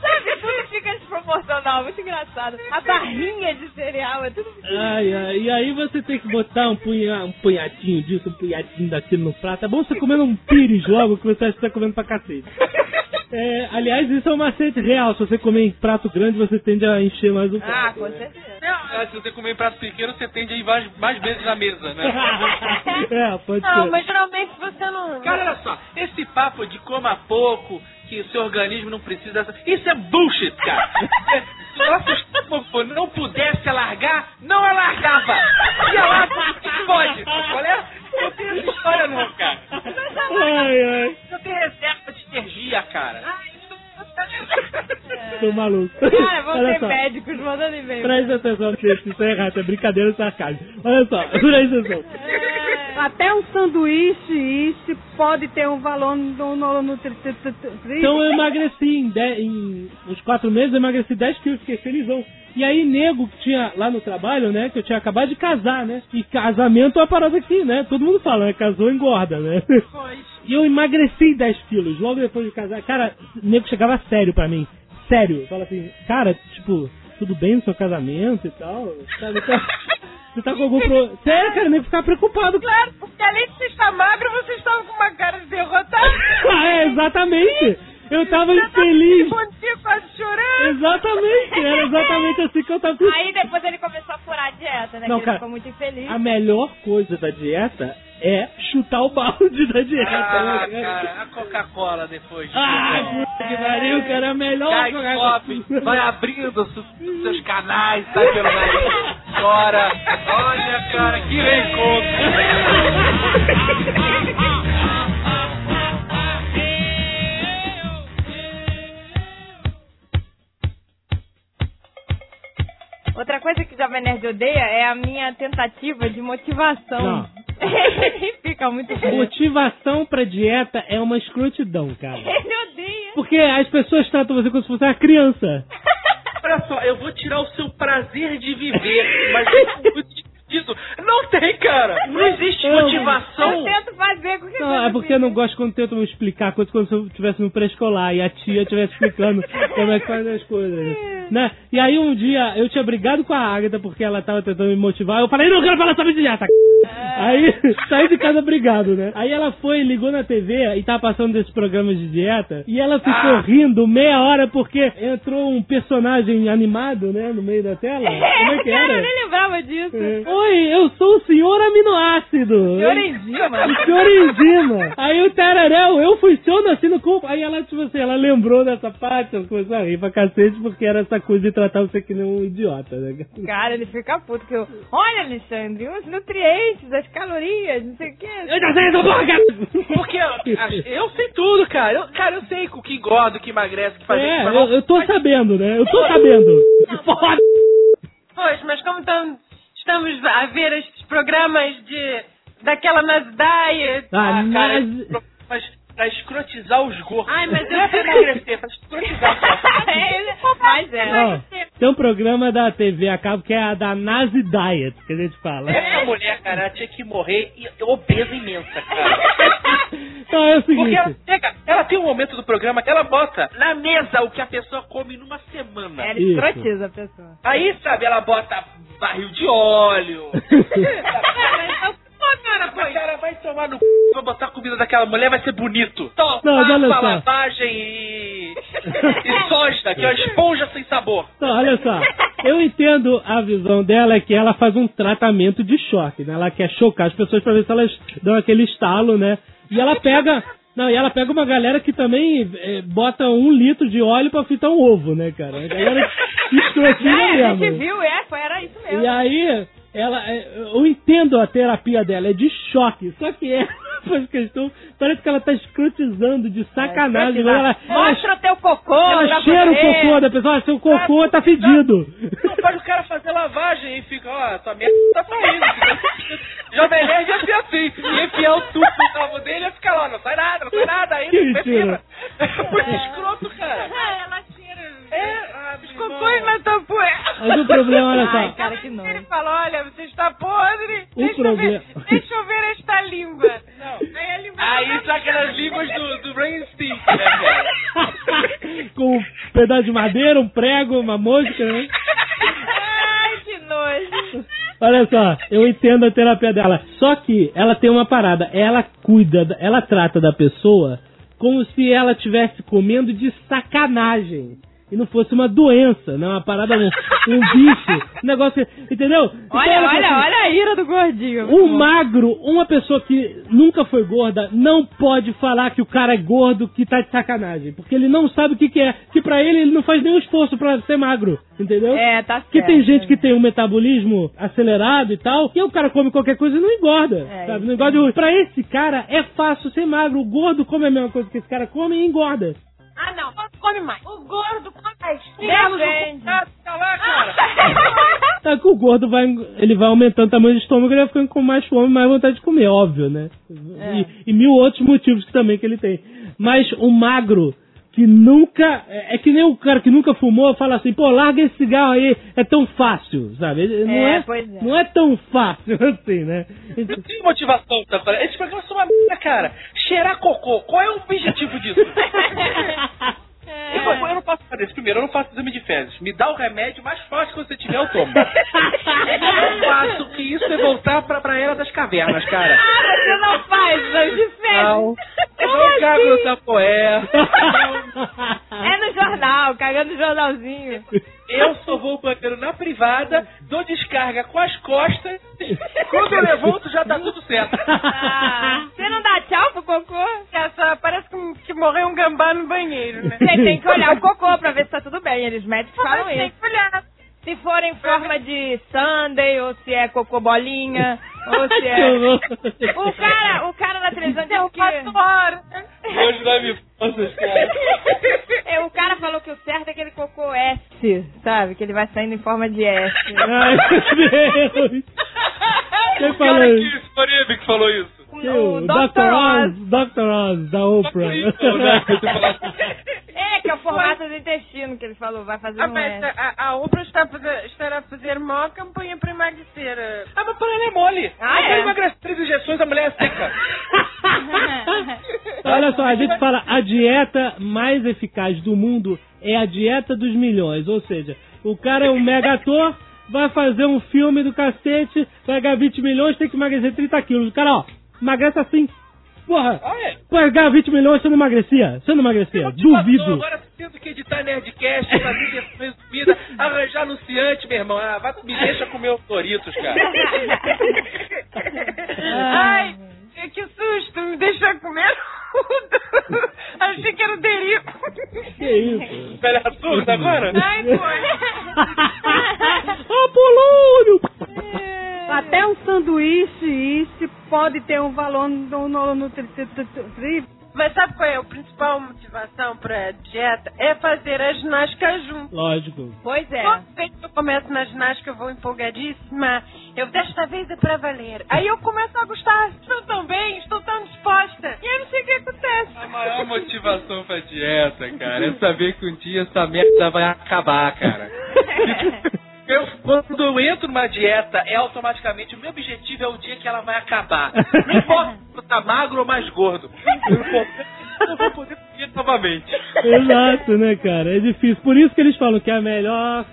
Sabe, tudo fica desproporcional, muito engraçado. A barrinha de cereal é tudo. Ai, ai, e aí você tem que botar um, punha, um punhadinho disso, um punhadinho daquilo no prato. É bom você comendo um pires logo que você acha que tá comendo pra cacete. [laughs] É, aliás, isso é um macete real. Se você comer em prato grande, você tende a encher mais o Ah, prato. com né? certeza. É, se você comer em prato pequeno, você tende a ir mais, mais vezes na mesa, né? [laughs] é, pode Não, ser. mas geralmente você não. Cara, olha só, esse papo de coma pouco, que o seu organismo não precisa dessa. Isso é bullshit, cara. [laughs] Se o nosso estômago não pudesse alargar, não alargava. E alarga que pode. Qual é? Não tem essa história não, cara. Ai, ai, Não tem reserva de energia, cara. Tô maluco. Cara, vão Olha ter só. médicos mandando e-mail. Presta atenção, porque isso é errado, é brincadeira sarcasmo. Olha só, presta atenção. Até um sanduíche isso pode ter um valor no, Então eu emagreci em, de, em uns quatro meses, eu emagreci 10 quilos, fiquei felizão. E aí, nego que tinha lá no trabalho, né? Que eu tinha acabado de casar, né? E casamento é uma parada aqui, né? Todo mundo fala, né? Casou, engorda, né? E eu emagreci 10 quilos logo depois de casar. Cara, o nego chegava sério pra mim. Sério. Fala assim, cara, tipo, tudo bem no seu casamento e tal? Sabe? Tá, [laughs] você tá com algum problema? Sério, cara, o nego ficava preocupado. Claro, porque além de você estar magro, você estava com uma cara de derrotado. [laughs] Ah, é, exatamente. Eu tava Você tava infeliz. dia, quase chorando. Exatamente, era exatamente assim que eu tava. Aí depois ele começou a furar a dieta, né? Não, que cara, ele ficou muito infeliz. A melhor coisa da dieta é chutar o balde da dieta. Ah, né, cara, a Coca-Cola depois. Ah, puta que pariu, cara, é a melhor Cai Coca-Cola. vai abrindo seus canais, sai pelo nariz, chora. Olha, cara, que reencontro. Outra coisa que o Jovem Nerd odeia é a minha tentativa de motivação. Não. Ele [laughs] fica muito feliz. Motivação pra dieta é uma escrotidão, cara. [laughs] Ele odeia. Porque as pessoas tratam você como se fosse uma criança. Olha só, eu vou tirar o seu prazer de viver, mas isso não tem, cara. Não existe Eu- motivação. Eu tento fazer com que Não, é porque eu não gosto quando tentam explicar coisas quando eu estivesse no pré-escolar e a tia estivesse explicando [laughs] como é que faz as coisas. Né? E aí um dia eu tinha brigado com a Agatha porque ela tava tentando me motivar. Eu falei, não quero falar sobre dieta. Aí [laughs] saí de casa brigado, né? Aí ela foi, ligou na TV e tava passando desses programas de dieta. E ela ficou Ah. rindo meia hora porque entrou um personagem animado, né? No meio da tela. [laughs] Como é que Cara, eu era? nem lembrava disso. É. Oi, eu sou o senhor aminoácido. Senhor Enzima. O senhor enzima. Aí o Tararel, eu funciono assim no corpo. Aí ela, tipo assim, ela lembrou dessa parte, ela começou a rir pra cacete, porque era essa coisa de tratar você que nem um idiota, né? Cara, ele fica puto que eu. Olha, Alexandre, os nutrientes, as calorias, não sei o quê. Eu já sei essa porra, cara! Porque eu, eu sei tudo, cara. Eu, cara, eu sei o que engorda, o que emagrece, o que faz É, isso. eu, eu tô sabendo, né? Eu tô sabendo. Foda! Pois, mas como tam- estamos a ver estes programas de daquela nas diet. Ah, Ah, cara, mas... mas pra escrotizar os gordos. Ai, mas não é pra emagrecer, é pra escrotizar. [laughs] Mas é. Tem um programa da TV a cabo que é a da Nazi Diet, que a gente fala. Essa mulher, cara, ela tinha que morrer e- obesa imensa, cara. [laughs] Então é o Porque ela, seguinte. chega, ela tem um momento do programa que ela bota na mesa o que a pessoa come numa semana. Ela Isso. escrotiza a pessoa. Aí, sabe, ela bota barril de óleo. [laughs] Pô, cara, pois. cara, vai tomar no c... Vai botar a comida daquela mulher, vai ser bonito. Toma, Não, olha só. lavagem e... e [laughs] soja, que é uma esponja sem sabor. Então, olha só. Eu entendo a visão dela é que ela faz um tratamento de choque, né? Ela quer chocar as pessoas pra ver se elas dão aquele estalo, né? E ela pega. Não, e ela pega uma galera que também eh, bota um litro de óleo pra fritar um ovo, né, cara? A galera [laughs] escrotinha É, a gente mesmo. viu, é, foi, era isso mesmo. E aí, ela, é, eu entendo a terapia dela, é de choque. Só que [laughs] ela faz questão, parece que ela tá escrotizando de sacanagem. Escrotizar. ela, ela, Mostra teu cocô. ela cheira o cocô da pessoa, ah, seu cocô tá fedido. Não faz o cara fazer lavagem e fica, ó, tua merda tá saindo. Jovem Nerd ia ser assim. Ia enfiar o tubo no rabo dele e ia ficar lá, não sai nada, não sai nada ainda. Mentira. É muito escroto, cara. Ah, ela. É, ah, meu cocôs irmão. na tua poeira. Mas o problema, olha Ai, só. cara, que nojo. Ele fala, olha, você está podre. O deixa, eu problema- ver, deixa eu ver esta língua. Não. Aí a língua Aí tá aquelas línguas do, do Brain Stick, né, cara? [laughs] Com um pedaço de madeira, um prego, uma mosca, né? Ai, que nojo. Olha só, eu entendo a terapia dela. Só que ela tem uma parada. Ela cuida, da- ela trata da pessoa como se ela estivesse comendo de sacanagem. E não fosse uma doença, né? Uma parada, um, um bicho. Um negócio. Entendeu? Então Olha, fala olha, assim, olha a ira do gordinho. Um magro, uma pessoa que nunca foi gorda, não pode falar que o cara é gordo que tá de sacanagem. Porque ele não sabe o que, que é. Que pra ele, ele não faz nenhum esforço pra ser magro. Entendeu? É, tá certo. Que tem gente que tem um metabolismo acelerado e tal, e o cara come qualquer coisa e não engorda. É, sabe? Não engorda. de- Pra esse cara é fácil ser magro. O gordo come a mesma coisa que esse cara come e engorda. Ah, não. Come mais. O gordo come mais. Depende. Ah, tá lá, cara. Tá que o gordo vai, ele vai aumentando o tamanho do estômago e ele vai ficando com mais fome e mais vontade de comer, óbvio, né? E, e mil outros motivos que também que ele tem. Mas o magro, que nunca. É é que nem o cara que nunca fumou fala assim, pô, larga esse cigarro aí, é tão fácil, sabe? Não É, é, pois é. não é tão fácil [laughs] assim, né? Não tem motivação, tá? Esse programa é uma merda, cara. Cheirar cocô. Qual é o objetivo disso? [laughs] Eu, não- eu não fazer isso. Primeiro, eu não faço exame de fezes. Me dá o remédio mais forte que você tiver, eu tomo. [laughs] Eu não faço que isso é voltar pra, pra era das cavernas, cara. Ah, você não faz, exame de fezes. Não. Eu Como não cago no tapoé. [laughs] É no jornal, cagando no jornalzinho. Eu só vou ao banheiro na privada, dou descarga com as costas. [laughs] Quando eu levanto, já tá tudo certo. Ah, você não dá tchau pro cocô? Essa, parece que, que morreu um gambá no banheiro, né? Você tem que olhar o cocô pra ver se tá tudo bem. Eles médicos falam Mas tem isso. que olhar. Se for em forma de sundae, ou se é cocô bolinha, [laughs] ou se Que é... O cara, o cara na televisão Deu disse que... Hoje me forças, cara. É, o cara falou que o certo é aquele cocô S, sabe? Que ele vai saindo em forma de S. Ai, meu Deus. [laughs] Quem O falou cara isso? que Floribe que falou isso. O O Dr. Oz. Dr. Oz, da Oprah. Isso, né? [laughs] É, que é o formato do intestino que ele falou, vai fazer Ah, um mas a, a Oprah está a fazer, estará a fazer uma campanha para emagrecer. Ah, mas para ela é mole. Ah, Ela é? emagrece três injeções, a mulher é seca. [laughs] Olha só, a gente fala a dieta mais eficaz do mundo é a dieta dos milhões. Ou seja, o cara é um mega ator, vai fazer um filme do cacete, vai ganhar 20 milhões, tem que emagrecer 30 quilos. O cara, ó, emagrece assim. Porra, Ah, é? pra ganhar 20 milhões você não emagrecia? Você não emagrecia? Duvido. Agora tendo que editar Nerdcast, fazer versões [laughs] vida, arranjar anunciante, meu irmão. Ah, vai, me deixa comer os Doritos, cara. [laughs] Ai, que susto, me deixou comer tudo. Achei que era o Derico. Que isso? Velha surda agora? Ai, pô. [laughs] Apolônio! Até um sanduíche isso pode ter um valor tri- Mas sabe qual é a principal motivação para dieta? É fazer a ginástica junto. Lógico. Pois é. Toda vez que eu começo na ginástica, eu vou empolgadíssima. Eu desta vez é pra valer. Aí eu começo a gostar. Estou tão bem, estou tão disposta. E aí não sei o que acontece. A maior motivação pra dieta, cara, é saber que um dia essa merda vai acabar, cara. [laughs] Eu, quando eu entro numa dieta, é automaticamente o meu objetivo é o dia que ela vai acabar. [laughs] Não importa se eu tá magro ou mais gordo. É eu vou poder comer novamente. Exato, né, cara? É difícil. Por isso que eles falam que a melhor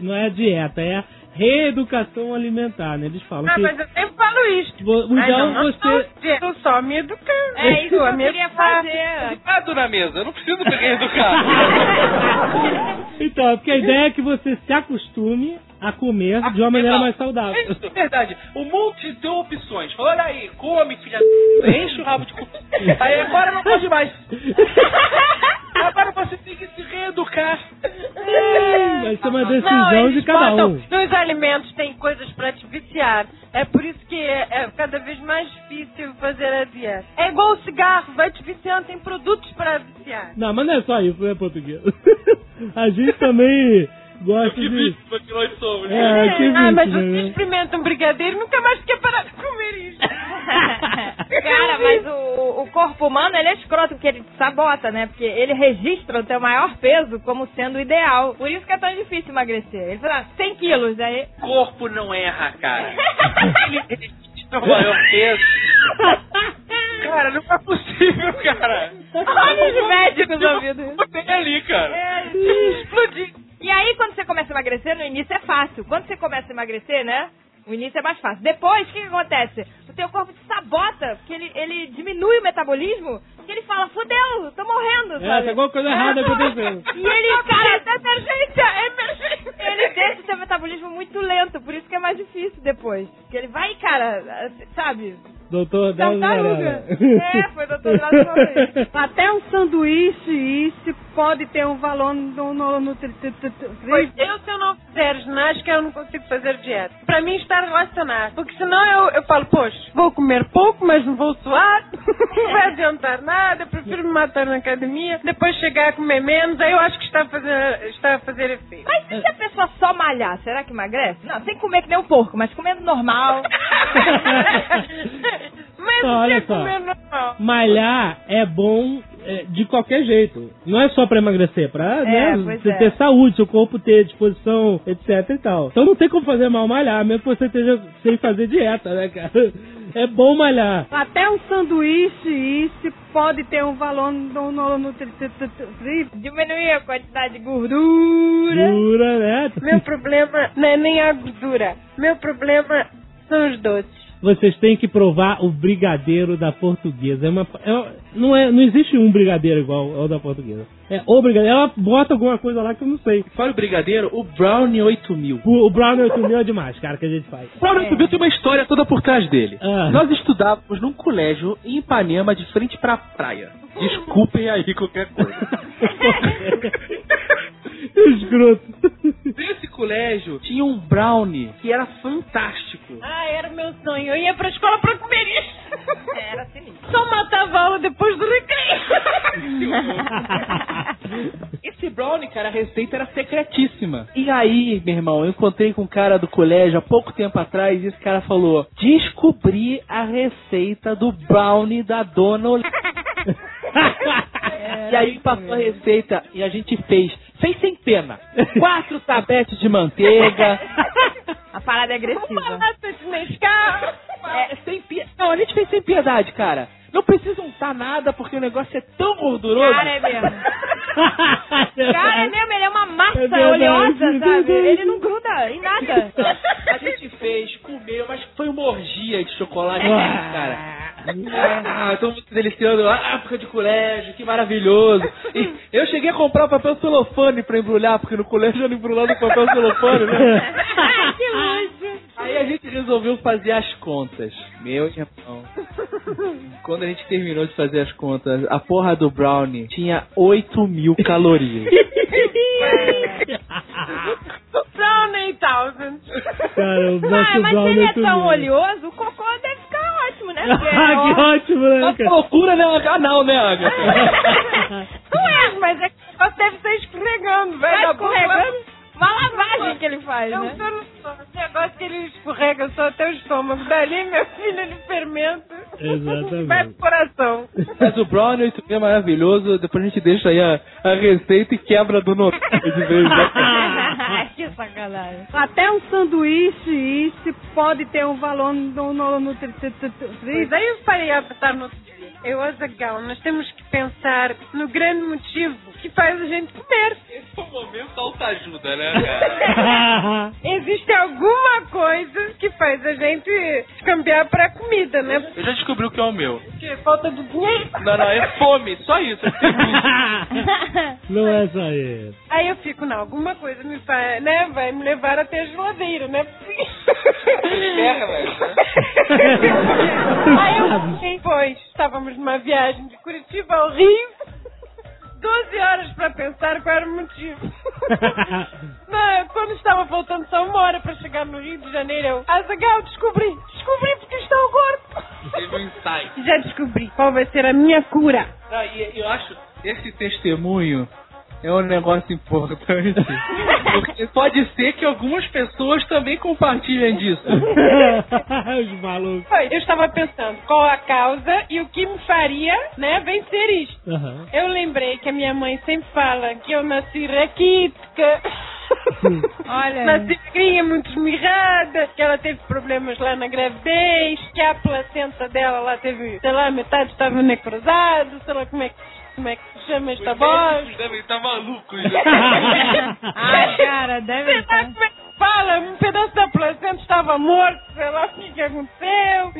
não é a dieta, é reeducação alimentar, né? Eles falam Ah, que mas eu sempre falo isso. vo- o Ai, ideal não, não você estou, estou só me educando. É isso que eu queria educar. fazer. Educado na mesa, eu não preciso me reeducar. [laughs] Então, porque a ideia é que você se acostume a comer de uma maneira Não, mais saudável. É isso, verdade. O mundo te deu opções. Olha aí, come, filha. Enche o rabo de cu. [laughs] Aí agora não pode mais. [laughs] Agora você tem que se reeducar. Vai ser uma Não, decisão eles de cada um. Nos alimentos tem coisas pra te viciar. É por isso que é, é cada vez mais difícil fazer a dieta. É igual o cigarro, vai te viciando, tem produtos pra viciar. Não, mas não é só isso, né, português? [laughs] A gente também gosta Que de. vítima que nós somos. É, que ah, mas você né? experimenta um brigadeiro e nunca mais quer parar de comer isso. [laughs] Cara, mas o, o corpo humano, ele é escroto, porque ele te sabota, né? Porque ele registra o teu maior peso como sendo o ideal. Por isso que é tão difícil emagrecer. Ele fala, ah, 100 quilos, aí... Corpo não erra, cara. Ele registra o maior peso. Cara, não é possível, cara. Olha os médicos ouvindo. Tem ali, cara. É, explodir. E aí, quando você começa a emagrecer, no início é fácil. Quando você começa a emagrecer, né? O início é mais fácil. Depois, o que, que acontece? O teu corpo te sabota, porque ele, ele diminui o metabolismo, que ele fala, fudeu, tô morrendo, É, sabe? tem alguma coisa errada [laughs] acontecendo. E ele, cara, é emergência, é emergência. Ele deixa o seu metabolismo muito lento, por isso que é mais difícil depois. Porque ele vai, cara, sabe? Doutor Drauzio Tartaruga. É, foi doutor Drauzio. [laughs] Até um sanduíche, isso pode ter um valor no, no, no tri- tri- tri- tri- Pois eu, se eu não fizer ginástica, eu não consigo fazer dieta. Pra mim está relacionado. Porque senão eu, eu falo, poxa, vou comer pouco, mas não vou suar, [laughs] não vai adiantar nada, prefiro me matar na academia, depois chegar a comer menos, aí eu acho que está a fazer, está a fazer efeito. Mas e se a pessoa só malhar, será que emagrece? Não, sem comer que nem um porco, mas comendo normal. [laughs] mas Olha é só. Malhar é bom é, de qualquer jeito. Não é só pra emagrecer, pra né, pois você é. ter saúde, seu corpo ter disposição, etc e tal. Então não tem como fazer mal malhar, mesmo que você esteja sem fazer dieta, né, cara? [laughs] É bom malhar. Até um sanduíche, isso pode ter um valor no, no, no Diminuir a quantidade de gordura. Dura, né? Meu problema não é nem a gordura. Meu problema são os doces. Vocês têm que provar o brigadeiro da portuguesa. É uma, é- não, é, não existe um brigadeiro igual ao da portuguesa. É o brigadeiro. Ela bota alguma coisa lá que eu não sei. Fora o brigadeiro, o Brownie 8000. O, o brownie 8000 é demais, cara, que a gente faz. O Brownie 8000 tem uma história toda por trás dele. Ah. Nós estudávamos num colégio em Ipanema, de frente pra praia. Desculpem aí qualquer coisa. [laughs] Escroto. Nesse colégio tinha um brownie que era fantástico. Ah, era o meu sonho. Eu ia pra escola pra comer isso. Era sinistro. Só matava aula depois do recreio. [laughs] Esse brownie, cara, a receita era secretíssima. E aí, meu irmão, eu encontrei com um cara do colégio há pouco tempo atrás e esse cara falou: descobri a receita do brownie da dona Olivia. [laughs] E aí passou a receita e a gente fez. Fez sem pena. Quatro tabetes de manteiga. A parada é agressiva. Uma lata de Nescau. É, sem piedade. Não, a gente fez sem piedade, cara. Não precisa untar nada porque o negócio é tão gorduroso. Cara, é mesmo. [laughs] Cara, é mesmo, ele é uma massa É verdade, oleosa, é sabe? Ele não gruda em nada. A gente fez, comeu, mas foi uma orgia de chocolate, Ah. cara. Ah, estamos se deliciando. Ah, época de colégio, que maravilhoso. E eu cheguei a comprar papel celofane pra embrulhar, porque no colégio eu não embrulava papel celofane, né? [laughs] que luxo. A gente resolveu fazer as contas. Meu irmão. [laughs] Quando a gente terminou de fazer as contas, a porra do brownie tinha 8 mil calorias. [laughs] Brownie Thousand. Cara, o Ah, mas se ele é tudo tão oleoso, o cocô deve ficar ótimo, né? [laughs] Porque é Ah, que ótimo, né, loucura, né? Ah, não, né, Agatha? Não é, mas é que você deve estar escorregando. Vai Vai dar escorregando. Só a lavagem que ele faz, Eu né? só. Esse negócio que ele escorrega só até o estômago. Dali, meu filho, ele fermenta. Vai Exatamente. pro coração. Mas o brownie também é maravilhoso. Depois a gente deixa aí a, a receita e quebra do novo de vez. Né? [laughs] que sacanagem. Até um sanduíche isso pode ter um valor no, no, no tri- tri- Mas aí eu parei a pensar no outro dia. Eu, Azagal, nós temos que pensar no grande motivo que faz a gente comer. Esse é o momento autoajuda, né, [laughs] cara? Existe alguma coisa que faz a gente cambiar pra comida, né? Eu já descobri o que é o meu. Porque falta de dinheiro. Não, não, é fome, só isso. [laughs] Não é só isso. Aí eu fico, não, alguma coisa me faz, né? Vai me levar até a geladeira, né? [laughs] Aí eu fiquei, pois, estávamos numa viagem de Curitiba ao Rio. 12 horas pra pensar qual era o motivo. [laughs] Não, quando estava faltando só uma hora pra chegar no Rio de Janeiro, eu, Azagal, descobri, descobri porque estou gordo. Teve um insight. Já descobri qual vai ser a minha cura. Ah, e eu acho esse testemunho é um negócio importante. Porque pode ser que algumas pessoas também compartilhem disso. [laughs] Os malucos. Foi, eu estava pensando qual a causa e o que me faria, né, vencer isto. Aham. Eu lembrei que a minha mãe sempre fala que eu nasci raquítica. [laughs] Olha. Nasci magrinha, muito esmirrada, que ela teve problemas lá na gravidez, que a placenta dela lá teve, sei lá, metade estava necrosada, sei lá como é que, como é que se chama esta bosta. devem estar malucos. [laughs] Ah, cara, deve Sei lá estar. como é que fala, um pedaço da placenta estava morto, sei lá o que, que aconteceu.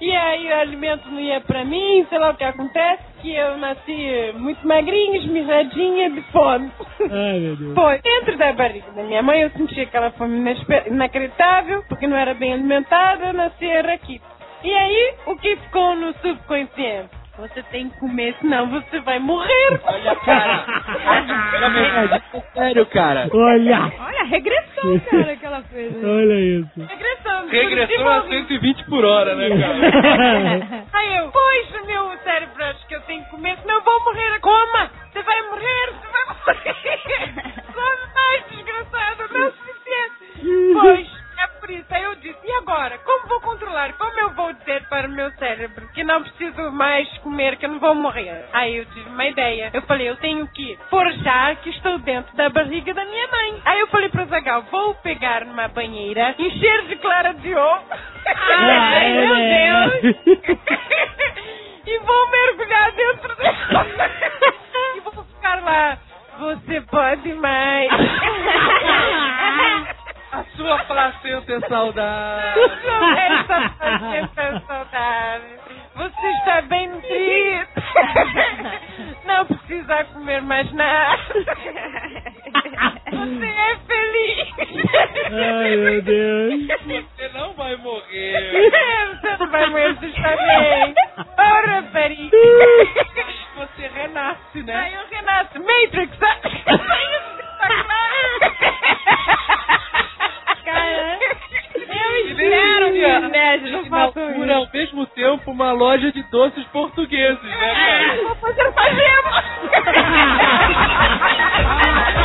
E aí o alimento não ia pra mim, sei lá o que acontece, que eu nasci muito magrinha, esmirradinha de fome. Ai, meu Deus. Foi. Dentro da barriga da minha mãe eu sentia aquela fome inacreditável, porque não era bem alimentada, eu nasci raquítica. E aí, o que ficou no subconsciente? Você tem que comer, senão você vai morrer. Olha, cara. É sério, cara. Olha! Olha regressão, cara, que ela fez. né? Olha isso. Regressando. Regressou a Curitiba, 120 por hora, né, cara? [laughs] Aí eu, pois, meu cérebro, acho que eu tenho que comer, senão eu vou morrer. Coma! Você vai morrer, você vai morrer. [laughs] Come mais, desgraçado, não é o suficiente. Pois, é por isso. Aí eu disse, e agora? Como vou controlar? Como eu vou dizer para o meu cérebro que não preciso mais comer, que eu não vou morrer? Aí eu tive uma ideia. Eu falei, eu tenho que forjar que estou dentro da barriga da minha mãe. Aí eu falei para o Zagal, vou pegar numa banheira, encher de clara de ovo. Ai, [laughs] meu Deus. [laughs] e vou mergulhar dentro dela. [laughs] e vou ficar lá. Você pode mais. A sua placenta é saudável. Não é essa placenta saudável. Você está bem nutrido. Não precisa comer mais nada. Você é feliz. Ai, meu Deus. Você não vai morrer. Você não vai morrer, você está bem. Oh, rapariga. Você renasce, né? Aí eu renasço. Matrix. Cara, eu espero que não faça ao mesmo tempo uma loja de doces portugueses, né, é. cara? É, fazendo, fazemos! [laughs]